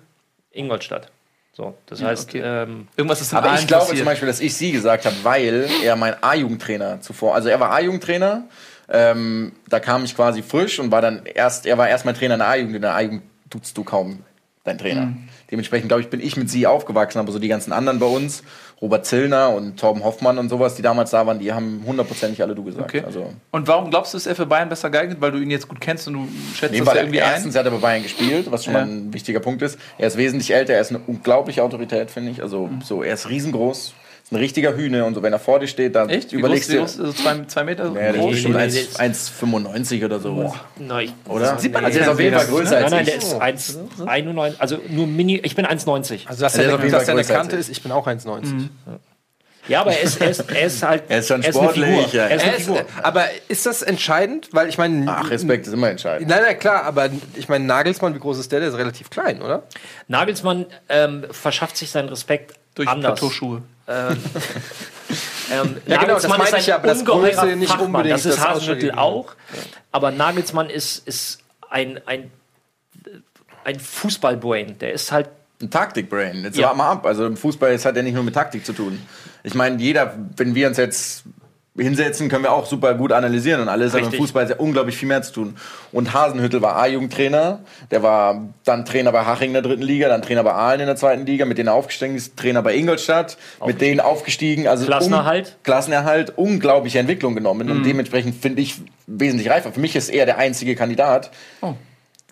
Ingolstadt. So, das heißt, okay. ähm, Irgendwas ist in Aber ich glaube passiert. zum Beispiel, dass ich sie gesagt habe, weil er mein A-Jugendtrainer zuvor, also er war A-Jugendtrainer, ähm, da kam ich quasi frisch und war dann erst, er war erst mein Trainer in der A-Jugend, in der A-Jugend tutst du kaum dein Trainer. Mhm. Dementsprechend, glaube ich, bin ich mit sie aufgewachsen, aber so die ganzen anderen bei uns, Robert Zillner und Torben Hoffmann und sowas, die damals da waren, die haben hundertprozentig alle du gesagt. Okay. Also, Und warum glaubst du, ist er für Bayern besser geeignet? Weil du ihn jetzt gut kennst und du schätzt nee, das ja er, irgendwie erstens ein? hat er bei Bayern gespielt, was schon Ja. mal ein wichtiger Punkt ist. Er ist wesentlich älter, er ist eine unglaubliche Autorität, finde ich. Also so, er ist riesengroß, ist ein richtiger Hühne und so, wenn er vor dir steht, dann Echt? Wie überlegst groß, du. ist der? Also zwei, zwei Meter Ja, der ist groß? bestimmt Nee, 1 nee, 1,95 oder so. na, ich, Oder? Sieht man also er ist auf jeden Fall größer Nein, als nein, ich. der ist 1,91, also nur mini, ich bin 1,90. Also, dass Also, der ist er eine, Kante ich. ist, ich bin auch 1,90. Ja, aber er ist, er ist, er ist halt. Er ist schon eine sportlich. Er ist eine Er ist, Figur. aber ist das entscheidend? Weil ich meine. Ach, Respekt ist immer entscheidend. Nein, nein, klar, aber ich meine, Nagelsmann, wie groß ist der? Der ist relativ klein, oder? Nagelsmann ähm, verschafft sich seinen Respekt Durch anders. Plateauschuhe. Ähm, Ja, genau, das Nagelsmann meine ist ein ich ja, aber das ungeheurer Größe nicht Fachmann. unbedingt Das ist das Hasenhüttl auch. Aber Nagelsmann ist, ist ein, ein, ein Fußballbrain. Der ist halt Ein Taktikbrain. Jetzt Ja. warte mal ab. Also im Fußball das hat ja nicht nur mit Taktik zu tun. Ich meine, jeder, wenn wir uns jetzt hinsetzen, können wir auch super gut analysieren und alles, aber im. Fußball ist ja unglaublich viel mehr zu tun. Und Hasenhüttel war A-Jugendtrainer, der war dann Trainer bei Haching in der dritten Liga, dann Trainer bei Aalen in der zweiten Liga, mit denen er aufgestiegen ist, Trainer bei Ingolstadt, mit denen aufgestiegen, also Klassenerhalt. Un Klassenerhalt, unglaubliche Entwicklung genommen Mhm. und dementsprechend finde ich wesentlich reifer. Für mich ist er der einzige Kandidat, Oh.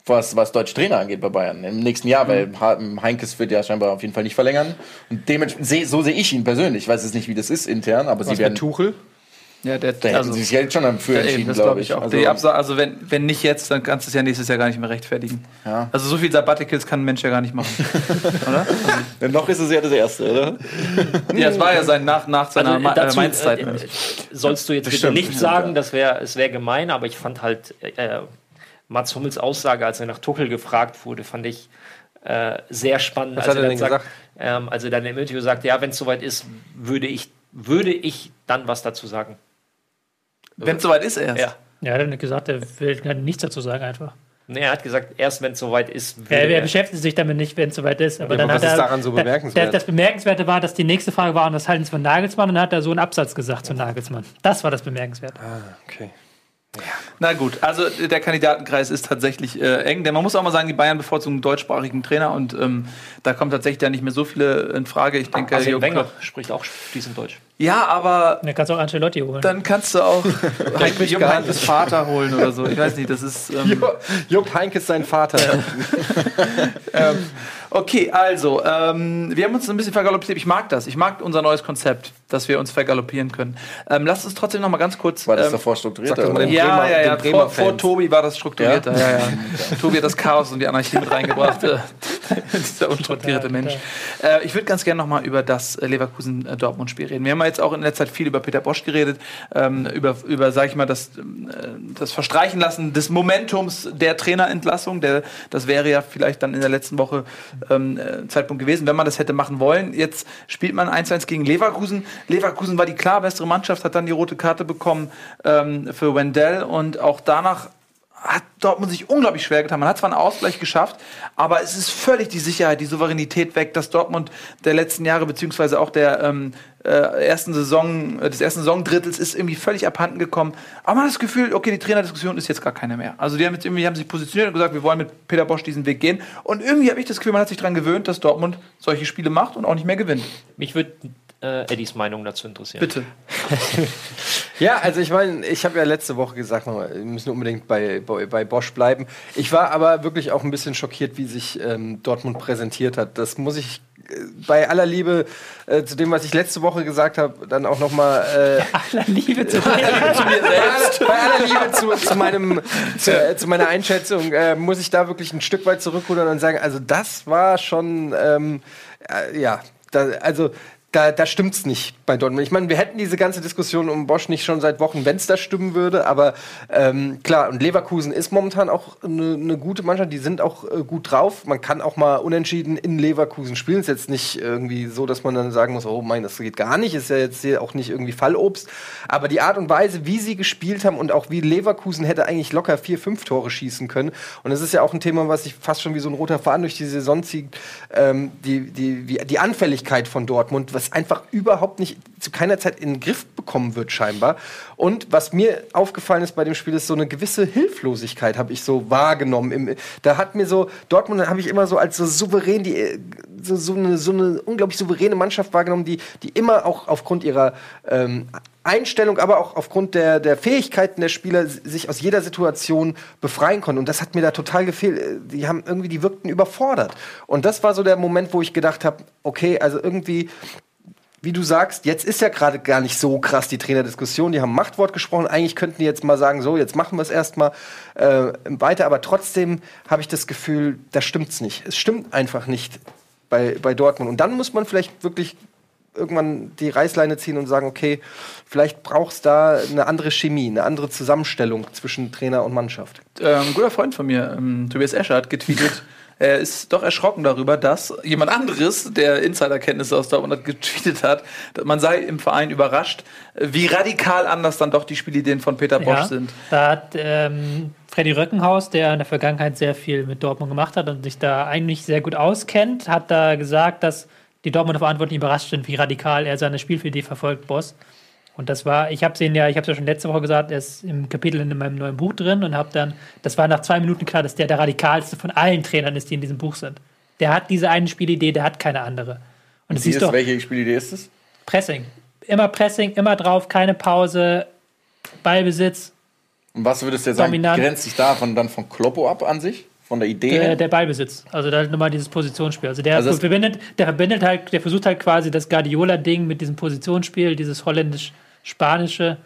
was, was deutsche Trainer angeht bei Bayern im nächsten Jahr, weil Mhm. Heinkes wird ja scheinbar auf jeden Fall nicht verlängern. Und dementsprechend, so sehe ich ihn persönlich. Ich weiß jetzt nicht, wie das ist intern, aber sie Was werden, mit Tuchel? Ja, der, da hätten also, sie sich jetzt schon dafür ja, entschieden, glaube ich. ich auch. Also, Die Absa also wenn, wenn nicht jetzt, dann kannst du es ja nächstes Jahr gar nicht mehr rechtfertigen. Ja. Also so viel Sabbaticals kann ein Mensch ja gar nicht machen. oder? Denn noch ist es ja das Erste, oder? Ja, es war ja sein nach, nach seiner Also, Ma- äh, dazu, äh, Mainz-Zeit. äh, ich. sollst du jetzt bitte Bestimmt, nicht bestimmt, sagen, ja. das wäre es wäre gemein, aber ich fand halt äh, Mats Hummels Aussage, als er nach Tuchel gefragt wurde, fand ich äh, sehr spannend. Was als hat er dann denn sagt, gesagt? Ähm, als er dann im Interview sagte, ja, wenn es soweit ist, würde ich, würde ich dann was dazu sagen. Wenn es soweit ist erst. Ja. Ja, er hat gesagt, er will gar nichts dazu sagen einfach. Nee, er hat gesagt, erst wenn es soweit ist, würde Er, beschäftigt sich damit nicht, wenn es soweit ist. Aber Ja, dann aber hat was er, ist daran so da- bemerkenswert? Das, das Bemerkenswerte war, dass die nächste Frage war, und das halten Sie von Nagelsmann, und dann hat er so einen Absatz gesagt zu Nagelsmann. Das war das Bemerkenswerte. Okay. Na gut, also der Kandidatenkreis ist tatsächlich äh, eng, denn man muss auch mal sagen, die Bayern bevorzugen einen deutschsprachigen Trainer und ähm, da kommen tatsächlich dann nicht mehr so viele in Frage. Ich denke, Arsene Jürgen Wenger Klopp- spricht auch fließend Deutsch. Ja, aber dann kannst du auch Ancelotti holen. dann kannst du auch Heinrich gar Heynckes Vater holen oder so. Ich weiß nicht, das ist. Ähm, Jupp Heynckes sein Vater. Okay, also, ähm, wir haben uns ein bisschen vergaloppiert. Ich mag das. Ich mag unser neues Konzept, dass wir uns vergaloppieren können. Ähm, lasst uns trotzdem noch mal ganz kurz. War das ähm, davor strukturiert? sag doch mal oder? den- ja, Bremer- ja, ja. den Vor, vor. Tobi war das strukturierter. Ja? Ja, Tobi hat das Chaos und die Anarchie mit reingebracht. Dieser unstrukturierte Mensch. Äh, ich würde ganz gerne noch mal über das Leverkusen-Dortmund-Spiel reden. Wir haben ja jetzt auch in letzter Zeit viel über Peter Bosch geredet, ähm, über, über sage ich mal, das, äh, das Verstreichen lassen des Momentums der Trainerentlassung. Der, das wäre ja vielleicht dann in der letzten Woche ähm, äh, Zeitpunkt gewesen, wenn man das hätte machen wollen. Jetzt spielt man 1-1 gegen Leverkusen. Leverkusen war die klar bessere Mannschaft, hat dann die rote Karte bekommen ähm, für Wendell und auch danach hat Dortmund sich unglaublich schwer getan. Man hat zwar einen Ausgleich geschafft, aber es ist völlig die Sicherheit, die Souveränität weg, dass Dortmund der letzten Jahre beziehungsweise auch der ähm, äh, ersten Saison, äh, des ersten Saisondrittels ist irgendwie völlig abhanden gekommen. Aber man hat das Gefühl, okay, die Trainerdiskussion ist jetzt gar keine mehr. Also die haben jetzt irgendwie haben sich positioniert und gesagt, wir wollen mit Peter Bosch diesen Weg gehen. Und irgendwie habe ich das Gefühl, man hat sich daran gewöhnt, dass Dortmund solche Spiele macht und auch nicht mehr gewinnt. Mich würde äh, Eddies Meinung dazu interessieren. Bitte. Ja, also ich meine, ich habe ja letzte Woche gesagt, wir müssen unbedingt bei, bei, bei Bosch bleiben. Ich war aber wirklich auch ein bisschen schockiert, wie sich ähm, Dortmund präsentiert hat. Das muss ich äh, bei aller Liebe äh, zu dem, was ich letzte Woche gesagt habe, dann auch noch mal äh, Aller Liebe zu bei, aller, bei aller Liebe zu, zu, meinem, zu, äh, zu meiner Einschätzung äh, muss ich da wirklich ein Stück weit zurückrudern und sagen, also das war schon, ähm, äh, ja, da, also da, da stimmt's nicht bei Dortmund. Ich meine, wir hätten diese ganze Diskussion um Bosch nicht schon seit Wochen, wenn es da stimmen würde. Aber ähm, klar, und Leverkusen ist momentan auch eine ne gute Mannschaft. Die sind auch äh, gut drauf. Man kann auch mal unentschieden in Leverkusen spielen. Ist jetzt nicht irgendwie so, dass man dann sagen muss, oh mein, das geht gar nicht. Ist ja jetzt hier auch nicht irgendwie Fallobst. Aber die Art und Weise, wie sie gespielt haben und auch wie Leverkusen hätte eigentlich locker vier, fünf Tore schießen können. Und das ist ja auch ein Thema, was sich fast schon wie so ein roter Faden durch die Saison zieht. Ähm, die, die, wie, die Anfälligkeit von Dortmund, was einfach überhaupt nicht zu keiner Zeit in den Griff bekommen wird scheinbar. Und was mir aufgefallen ist bei dem Spiel, ist so eine gewisse Hilflosigkeit habe ich so wahrgenommen. Da hat mir so Dortmund habe ich immer so als so souverän die so, so, eine, so eine unglaublich souveräne Mannschaft wahrgenommen, die die immer auch aufgrund ihrer ähm, Einstellung, aber auch aufgrund der, der Fähigkeiten der Spieler sich aus jeder Situation befreien konnten. Und das hat mir da total gefehlt. Die haben irgendwie, die wirkten überfordert. Und das war so der Moment, wo ich gedacht habe, okay, also irgendwie wie du sagst, jetzt ist ja gerade gar nicht so krass die Trainerdiskussion. Die haben Machtwort gesprochen. Eigentlich könnten die jetzt mal sagen, so, jetzt machen wir es erstmal äh, weiter. Aber trotzdem habe ich das Gefühl, da stimmt's nicht. Es stimmt einfach nicht bei, bei Dortmund. Und dann muss man vielleicht wirklich irgendwann die Reißleine ziehen und sagen, okay, vielleicht braucht es da eine andere Chemie, eine andere Zusammenstellung zwischen Trainer und Mannschaft. Ähm, ein guter Freund von mir, ähm, Tobias Escher, hat getweetet, er ist doch erschrocken darüber, dass jemand anderes, der Insiderkenntnisse aus Dortmund hat, getweetet hat, man sei im Verein überrascht, wie radikal anders dann doch die Spielideen von Peter Bosch Ja, sind. da hat ähm, Freddy Röckenhaus, der in der Vergangenheit sehr viel mit Dortmund gemacht hat und sich da eigentlich sehr gut auskennt, hat da gesagt, dass die Dortmunder Verantwortlichen überrascht sind, wie radikal er seine Spielidee verfolgt, Boss. Und das war, ich habe es ja, ich habe es ja schon letzte Woche gesagt, er ist im Kapitel in meinem neuen Buch drin und habe dann, das war nach zwei Minuten klar, dass der der radikalste von allen Trainern ist, die in diesem Buch sind. Der hat diese eine Spielidee, der hat keine andere. Und das siehst ist, du welche Spielidee ist es? Pressing. Immer Pressing, immer drauf, keine Pause, Ballbesitz, Und was würdest du jetzt sagen, grenzt sich davon dann von Kloppo ab an sich? Von der Idee? der, der Ballbesitz. Also da nochmal dieses Positionsspiel. Also der Also verbindet, der verbindet halt, der versucht halt quasi das Guardiola-Ding mit diesem Positionsspiel, dieses holländisch-spanische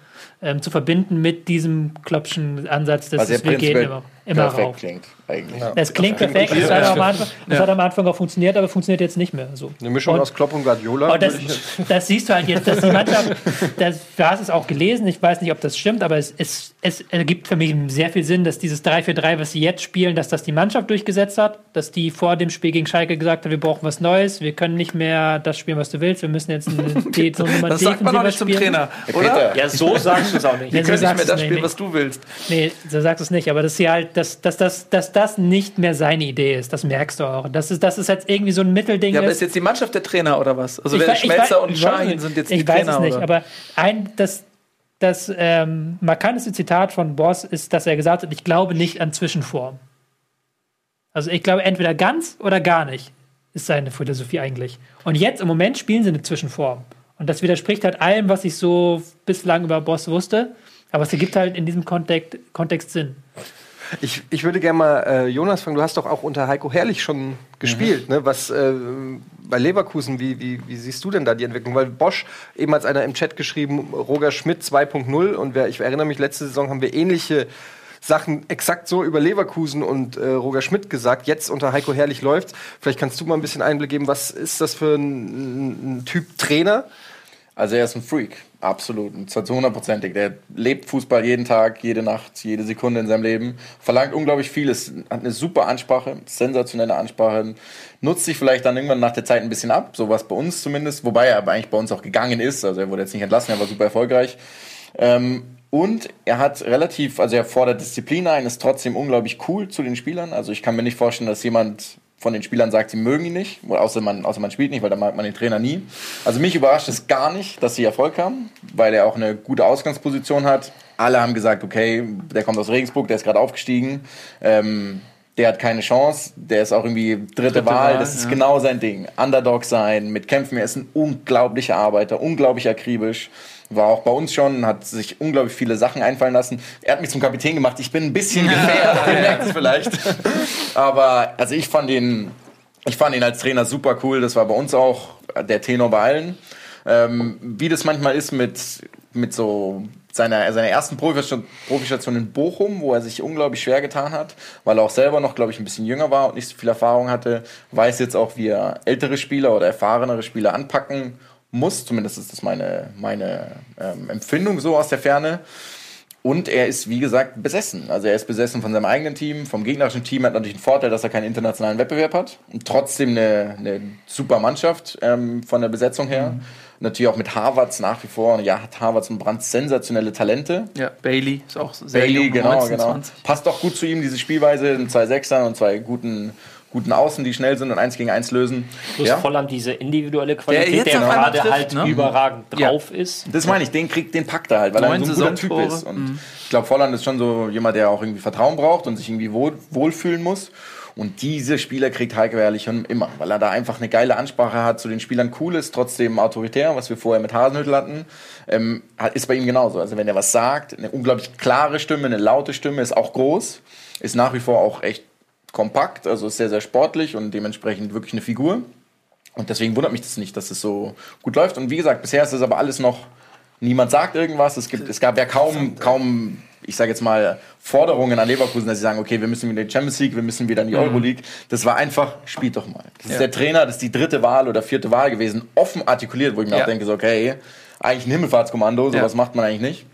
ähm, zu verbinden mit diesem Kloppschen Ansatz, dass es, wir gehen immer, immer perfekt rauf. klingt, eigentlich. Das klingt perfekt, das, hat, am Anfang, das hat am Anfang auch funktioniert, aber funktioniert jetzt nicht mehr so. Eine Mischung Und- aus Klopp und Guardiola. Und das, das siehst du halt jetzt, dass die Mannschaft, das, du hast es auch gelesen, ich weiß nicht, ob das stimmt, aber es, es, es ergibt für mich sehr viel Sinn, dass dieses 3-4-3, was sie jetzt spielen, dass das die Mannschaft durchgesetzt hat, dass die vor dem Spiel gegen Schalke gesagt hat, wir brauchen was Neues, wir können nicht mehr das spielen, was du willst, wir müssen jetzt eine, so eine Nummer Das sagt man doch nicht zum spielen. Trainer, oder? Ja, so sagst du es auch nicht. Ja, Wir so können nicht sagst mehr das es spielen, nicht. was du willst. Nee, so sagst du es nicht, aber dass sie halt, dass, dass, dass, dass das nicht mehr seine Idee ist, das merkst du auch. Das ist, das ist jetzt irgendwie so ein Mittelding Ja, aber ist. jetzt die Mannschaft der Trainer oder was? Also Ich wäre wei- ich Schmelzer und ich weiß Schahin sind jetzt ich die weiß Trainer, es nicht, oder? aber ein das das ähm, markanteste Zitat von Boss ist, dass er gesagt hat, ich glaube nicht an Zwischenform. Also ich glaube entweder ganz oder gar nicht, ist seine Philosophie eigentlich. Und jetzt im Moment spielen sie eine Zwischenform. Und das widerspricht halt allem, was ich so bislang über Boss wusste. Aber es ergibt halt in diesem Kontext, Kontext Sinn. Ich, ich würde gerne mal, äh, Jonas, fragen, du hast doch auch unter Heiko Herrlich schon gespielt, ne? Was äh, bei Leverkusen, wie, wie, wie siehst du denn da die Entwicklung? Weil Bosch, eben als einer im Chat geschrieben, Roger Schmidt 2.0 und wer, ich erinnere mich, letzte Saison haben wir ähnliche Sachen exakt so über Leverkusen und äh, Roger Schmidt gesagt. Jetzt unter Heiko Herrlich läuft's. Vielleicht kannst du mal ein bisschen Einblick geben, was ist das für ein, ein Typ Trainer? Also er ist ein Freak, absolut. Zu hundertprozentig. Der lebt Fußball jeden Tag, jede Nacht, jede Sekunde in seinem Leben. Verlangt unglaublich viel, ist, hat eine super Ansprache, sensationelle Ansprache. Nutzt sich vielleicht dann irgendwann nach der Zeit ein bisschen ab, sowas bei uns zumindest. Wobei er aber eigentlich bei uns auch gegangen ist. Also er wurde jetzt nicht entlassen, er war super erfolgreich. Ähm, und er hat relativ, also er fordert Disziplin ein, ist trotzdem unglaublich cool zu den Spielern. Also ich kann mir nicht vorstellen, dass jemand von den Spielern sagt, sie mögen ihn nicht, außer man, außer man spielt nicht, weil da mag man den Trainer nie. Also mich überrascht es gar nicht, dass sie Erfolg haben, weil er auch eine gute Ausgangsposition hat. Alle haben gesagt, okay, der kommt aus Regensburg, der ist gerade aufgestiegen. Ähm, der hat keine Chance, der ist auch irgendwie dritte, Dritte Wahl, Wahl, das ist ja. genau sein Ding. Underdog sein, mit Kämpfen, er ist ein unglaublicher Arbeiter, unglaublich akribisch. War auch bei uns schon, hat sich unglaublich viele Sachen einfallen lassen. Er hat mich zum Kapitän gemacht, ich bin ein bisschen gefährdet, ihr merkt es vielleicht. Aber also ich fand ihn, ich fand ihn als Trainer super cool, das war bei uns auch der Tenor bei allen. Ähm, wie das manchmal ist mit, mit so seiner, seiner ersten Profistation, Profistation in Bochum, wo er sich unglaublich schwer getan hat, weil er auch selber noch, glaube ich, ein bisschen jünger war und nicht so viel Erfahrung hatte, weiß jetzt auch, wie er ältere Spieler oder erfahrenere Spieler anpacken muss. Zumindest ist das meine, meine ähm, Empfindung so aus der Ferne. Und er ist, wie gesagt, besessen. Also er ist besessen von seinem eigenen Team, vom gegnerischen Team, hat natürlich einen Vorteil, dass er keinen internationalen Wettbewerb hat. Und trotzdem eine, eine super Mannschaft ähm, von der Besetzung her. Natürlich auch mit Harvards nach wie vor. Ja, hat Harvards und Brandt sensationelle Talente. Ja, Bailey ist auch sehr Bailey, jung, genau, 19, genau. 20. Passt auch gut zu ihm, diese Spielweise, zwei Sechsern und zwei guten, guten Außen, die schnell sind und eins gegen eins lösen. Plus Ja? Volland diese individuelle Der Qualität, der, einmal gerade trifft, halt ne? überragend Ja. drauf ist. Das meine ich, den kriegt, den packt er halt, weil Neun er so ein guter Typ ist. Und Mhm. ich glaube, Volland ist schon so jemand, der auch irgendwie Vertrauen braucht und sich irgendwie wohl, wohlfühlen muss. Und diese Spieler kriegt Heike Herrlich immer, weil er da einfach eine geile Ansprache hat, zu den Spielern cool ist, trotzdem autoritär, was wir vorher mit Hasenhüttl hatten, ähm, ist bei ihm genauso. Also wenn er was sagt, eine unglaublich klare Stimme, eine laute Stimme, ist auch groß, ist nach wie vor auch echt kompakt, also ist sehr, sehr sportlich und dementsprechend wirklich eine Figur. Und deswegen wundert mich das nicht, dass es so gut läuft. Und wie gesagt, bisher ist es aber alles noch, niemand sagt irgendwas. Es, gibt, es gab ja kaum, kaum, ich sage jetzt mal, Forderungen an Leverkusen, dass sie sagen, okay, wir müssen wieder in die Champions League, wir müssen wieder in die Euroleague. Das war einfach, spielt doch mal. Das ist der Trainer, das ist die dritte Wahl oder vierte Wahl gewesen, offen artikuliert, wo ich mir Ja. auch denke, so, okay, eigentlich ein Himmelfahrtskommando, sowas Ja. macht man eigentlich nicht.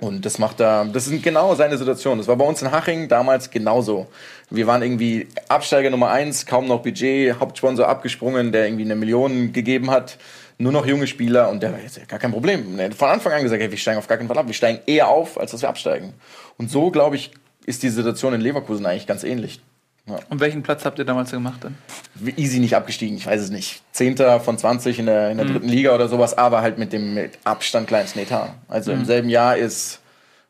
Und das macht er, das ist genau seine Situation. Das war bei uns in Haching damals genauso. Wir waren irgendwie Absteiger Nummer eins, kaum noch Budget, Hauptsponsor abgesprungen, der irgendwie eine Million gegeben hat. Nur noch junge Spieler und der war jetzt gar kein Problem. Er hat von Anfang an gesagt, hey, wir steigen auf gar keinen Fall ab. Wir steigen eher auf, als dass wir absteigen. Und so, glaube ich, ist die Situation in Leverkusen eigentlich ganz ähnlich. Und welchen Platz habt ihr damals gemacht dann? Easy nicht abgestiegen, ich weiß es nicht. Zehnter von 20 in der, in der dritten Liga oder sowas, aber halt mit dem mit Abstand kleinsten Etat. Also im selben Jahr ist,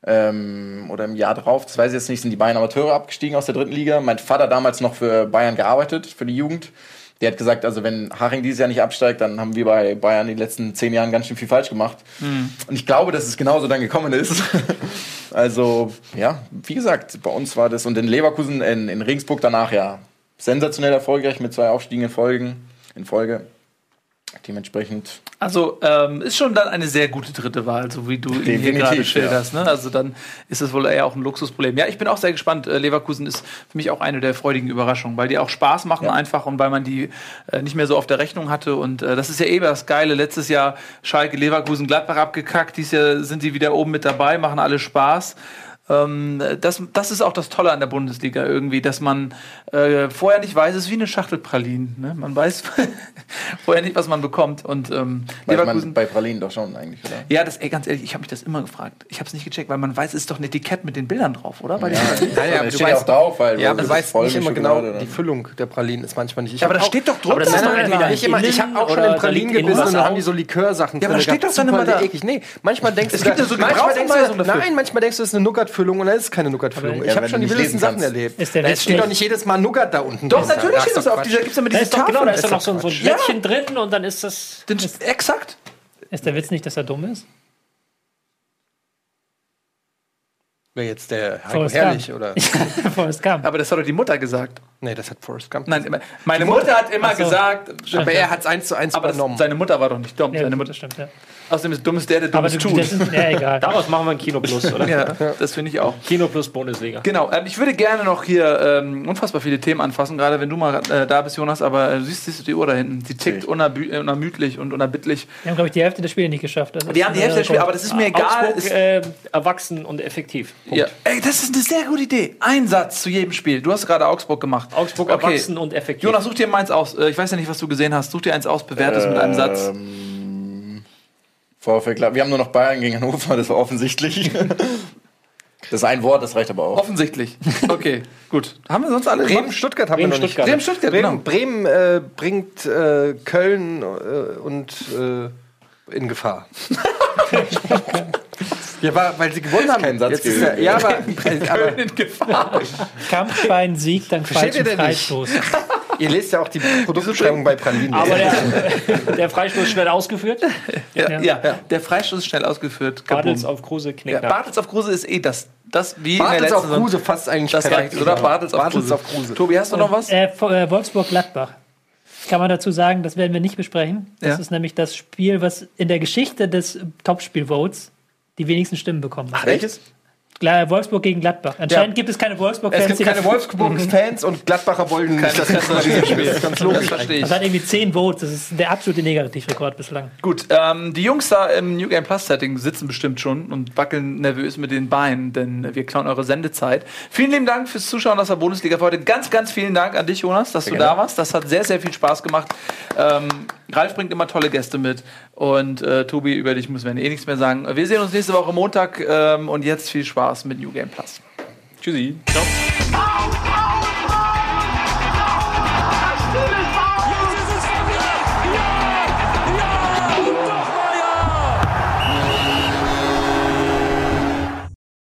ähm, oder im Jahr drauf, das weiß ich jetzt nicht, sind die Bayern Amateure abgestiegen aus der dritten Liga. Mein Vater damals noch für Bayern gearbeitet, für die Jugend. Der hat gesagt, also wenn Haching dieses Jahr nicht absteigt, dann haben wir bei Bayern in den letzten zehn Jahren ganz schön viel falsch gemacht. Und ich glaube, dass es genauso dann gekommen ist. also, ja, wie gesagt, bei uns war das und in Leverkusen, in, in Regensburg danach ja sensationell erfolgreich mit zwei Aufstiegen in Folgen, in Folge. Dementsprechend Also ähm, ist schon dann eine sehr gute dritte Wahl, so wie du ihn hier gerade ja. schilderst. Ne? Also dann ist es wohl eher auch ein Luxusproblem. Ja, ich bin auch sehr gespannt. Äh, Leverkusen ist für mich auch eine der freudigen Überraschungen, weil die auch Spaß machen Ja. einfach und weil man die äh, nicht mehr so auf der Rechnung hatte. Und äh, das ist ja eh das Geile. Letztes Jahr Schalke, Leverkusen, Gladbach abgekackt. Dieses Jahr sind die wieder oben mit dabei, machen alle Spaß. Ähm, das, das ist auch das Tolle an der Bundesliga irgendwie, dass man äh, vorher nicht weiß, es ist wie eine Schachtel Pralinen. Ne? Man weiß vorher nicht, was man bekommt. Und ähm, weiß Leverkusen. man bei Pralinen doch schon eigentlich, oder? Ja, das, ey, ganz ehrlich, ich habe mich das immer gefragt. Ich habe es nicht gecheckt, weil man weiß, es ist doch ein Etikett mit den Bildern drauf, oder? Bei Pralinen? Naja, Ja, aber steht ja weißt- auch drauf, weil Ja, aber du weißt nicht immer genau, die? Füllung der Pralinen ist manchmal nicht. Ich Ja, aber da steht doch drunter. Das doch entweder- entweder nicht immer. Ich habe auch schon in Pralinen gebissen und da was haben die so Likörsachen Ja, aber drin da steht doch dann immer da- eklig. Nee, manchmal denkst Es du, gibt da- ja so nein, manchmal denkst du, es ist eine Nougat-Füllung und dann ist es keine Nougat-Füllung. Ich Ja, habe schon die wildesten Sachen kannst. erlebt. Ist der Da steht doch nicht- jedes Mal Nougat da unten. Doch, drin. natürlich steht das doch auf dieser, gibt's immer Da diese ist doch, genau, Tafeln. da ist doch Das noch so, ein- Ja. Blättchen drin und dann ist das. Den- Exakt. Ist der Witz nicht, dass er dumm ist? Wer jetzt der Heiko Forrest Herrlich Gump. oder? Forrest Gump. Aber das hat doch die Mutter gesagt. Nee, das hat Forrest Gump. Nein, immer- meine Mutter hat immer so. gesagt, aber er hat es eins zu eins aber das, übernommen. seine Mutter war doch nicht dumm. Ja, seine Mutter das stimmt, ja. Außerdem ist dumm ist der, der Aber dummes du, tut. das ist, ja, egal. Daraus machen wir ein Kino Plus, oder? Ja, das finde ich auch. Kino Plus Bundesliga. Genau, ähm, ich würde gerne noch hier ähm, unfassbar viele Themen anfassen, gerade wenn du mal äh, da bist, Jonas, aber äh, du siehst, siehst du die Uhr da hinten, die tickt unerbü- äh, unermüdlich und unerbittlich. Wir haben, glaube ich, die Hälfte der Spiele nicht geschafft. Das Die haben die Hälfte der Spiele, Rekord. aber das ist mir egal. Augsburg, Ist, äh, erwachsen und effektiv. Punkt. ja. Ey, das ist eine sehr gute Idee. Ein Satz zu jedem Spiel. Du hast gerade Augsburg gemacht. Augsburg Okay. erwachsen und effektiv. Jonas, such dir meins aus. Äh, Ich weiß ja nicht, was du gesehen hast. Such dir eins aus, bewerte es mit einem Satz. VfL Gladbach. Wir haben nur noch Bayern gegen Hannover, das war offensichtlich. das ist ein Wort, das reicht aber auch. Offensichtlich. Okay, gut. Haben wir sonst alle? Bremen, Stuttgart haben Bremen, wir noch nicht. Stuttgart. Bremen, Stuttgart, genau. Bremen, Bremen äh, bringt äh, Köln äh, und äh, in Gefahr. ja, war, weil sie gewonnen haben. kein Satz Jetzt ist gewesen. ja, aber, aber in Gefahr. Kampfbein Sieg, dann falschen? Freistoß. ihr lest ja auch die Produktbeschreibung bei Pralinen. Aber der, der Freistoß schnell ausgeführt. Ja, Ja. ja. der Freistoß ist schnell ausgeführt. Bartels auf Kruse Ja, knickt. Bartels auf Kruse ist eh das, das wie Bartels auf Kruse fast eigentlich Das perfekt. oder? Bartels auf Bartels Kruse. auf Kruse. Tobi, hast du noch was? Äh, äh, Wolfsburg-Gladbach. Kann man dazu sagen, das werden wir nicht besprechen. Das Ja. ist nämlich das Spiel, was in der Geschichte des Topspiel-Votes die wenigsten Stimmen bekommen hat. Welches? Wolfsburg gegen Gladbach. Anscheinend gibt es keine Wolfsburg-Fans. Es gibt keine Wolfsburg-Fans und Gladbacher wollen nicht, dass das Spiel ist. Ganz Das logisch. verstehe ich. Das hat irgendwie 10 Votes. Das ist der absolute Negativrekord bislang. Gut, ähm, die Jungs da im New Game Plus Setting sitzen bestimmt schon und wackeln nervös mit den Beinen, denn wir klauen eure Sendezeit. Vielen lieben Dank fürs Zuschauen aus der Bundesliga für heute. Ganz, ganz vielen Dank an dich, Jonas, dass du da warst. Das hat sehr, sehr viel Spaß gemacht. Ähm, Ralf bringt immer tolle Gäste mit und äh, Tobi, über dich müssen wir eh nichts mehr sagen. Wir sehen uns nächste Woche Montag ähm, und jetzt viel Spaß mit New Game Plus. Tschüssi. Out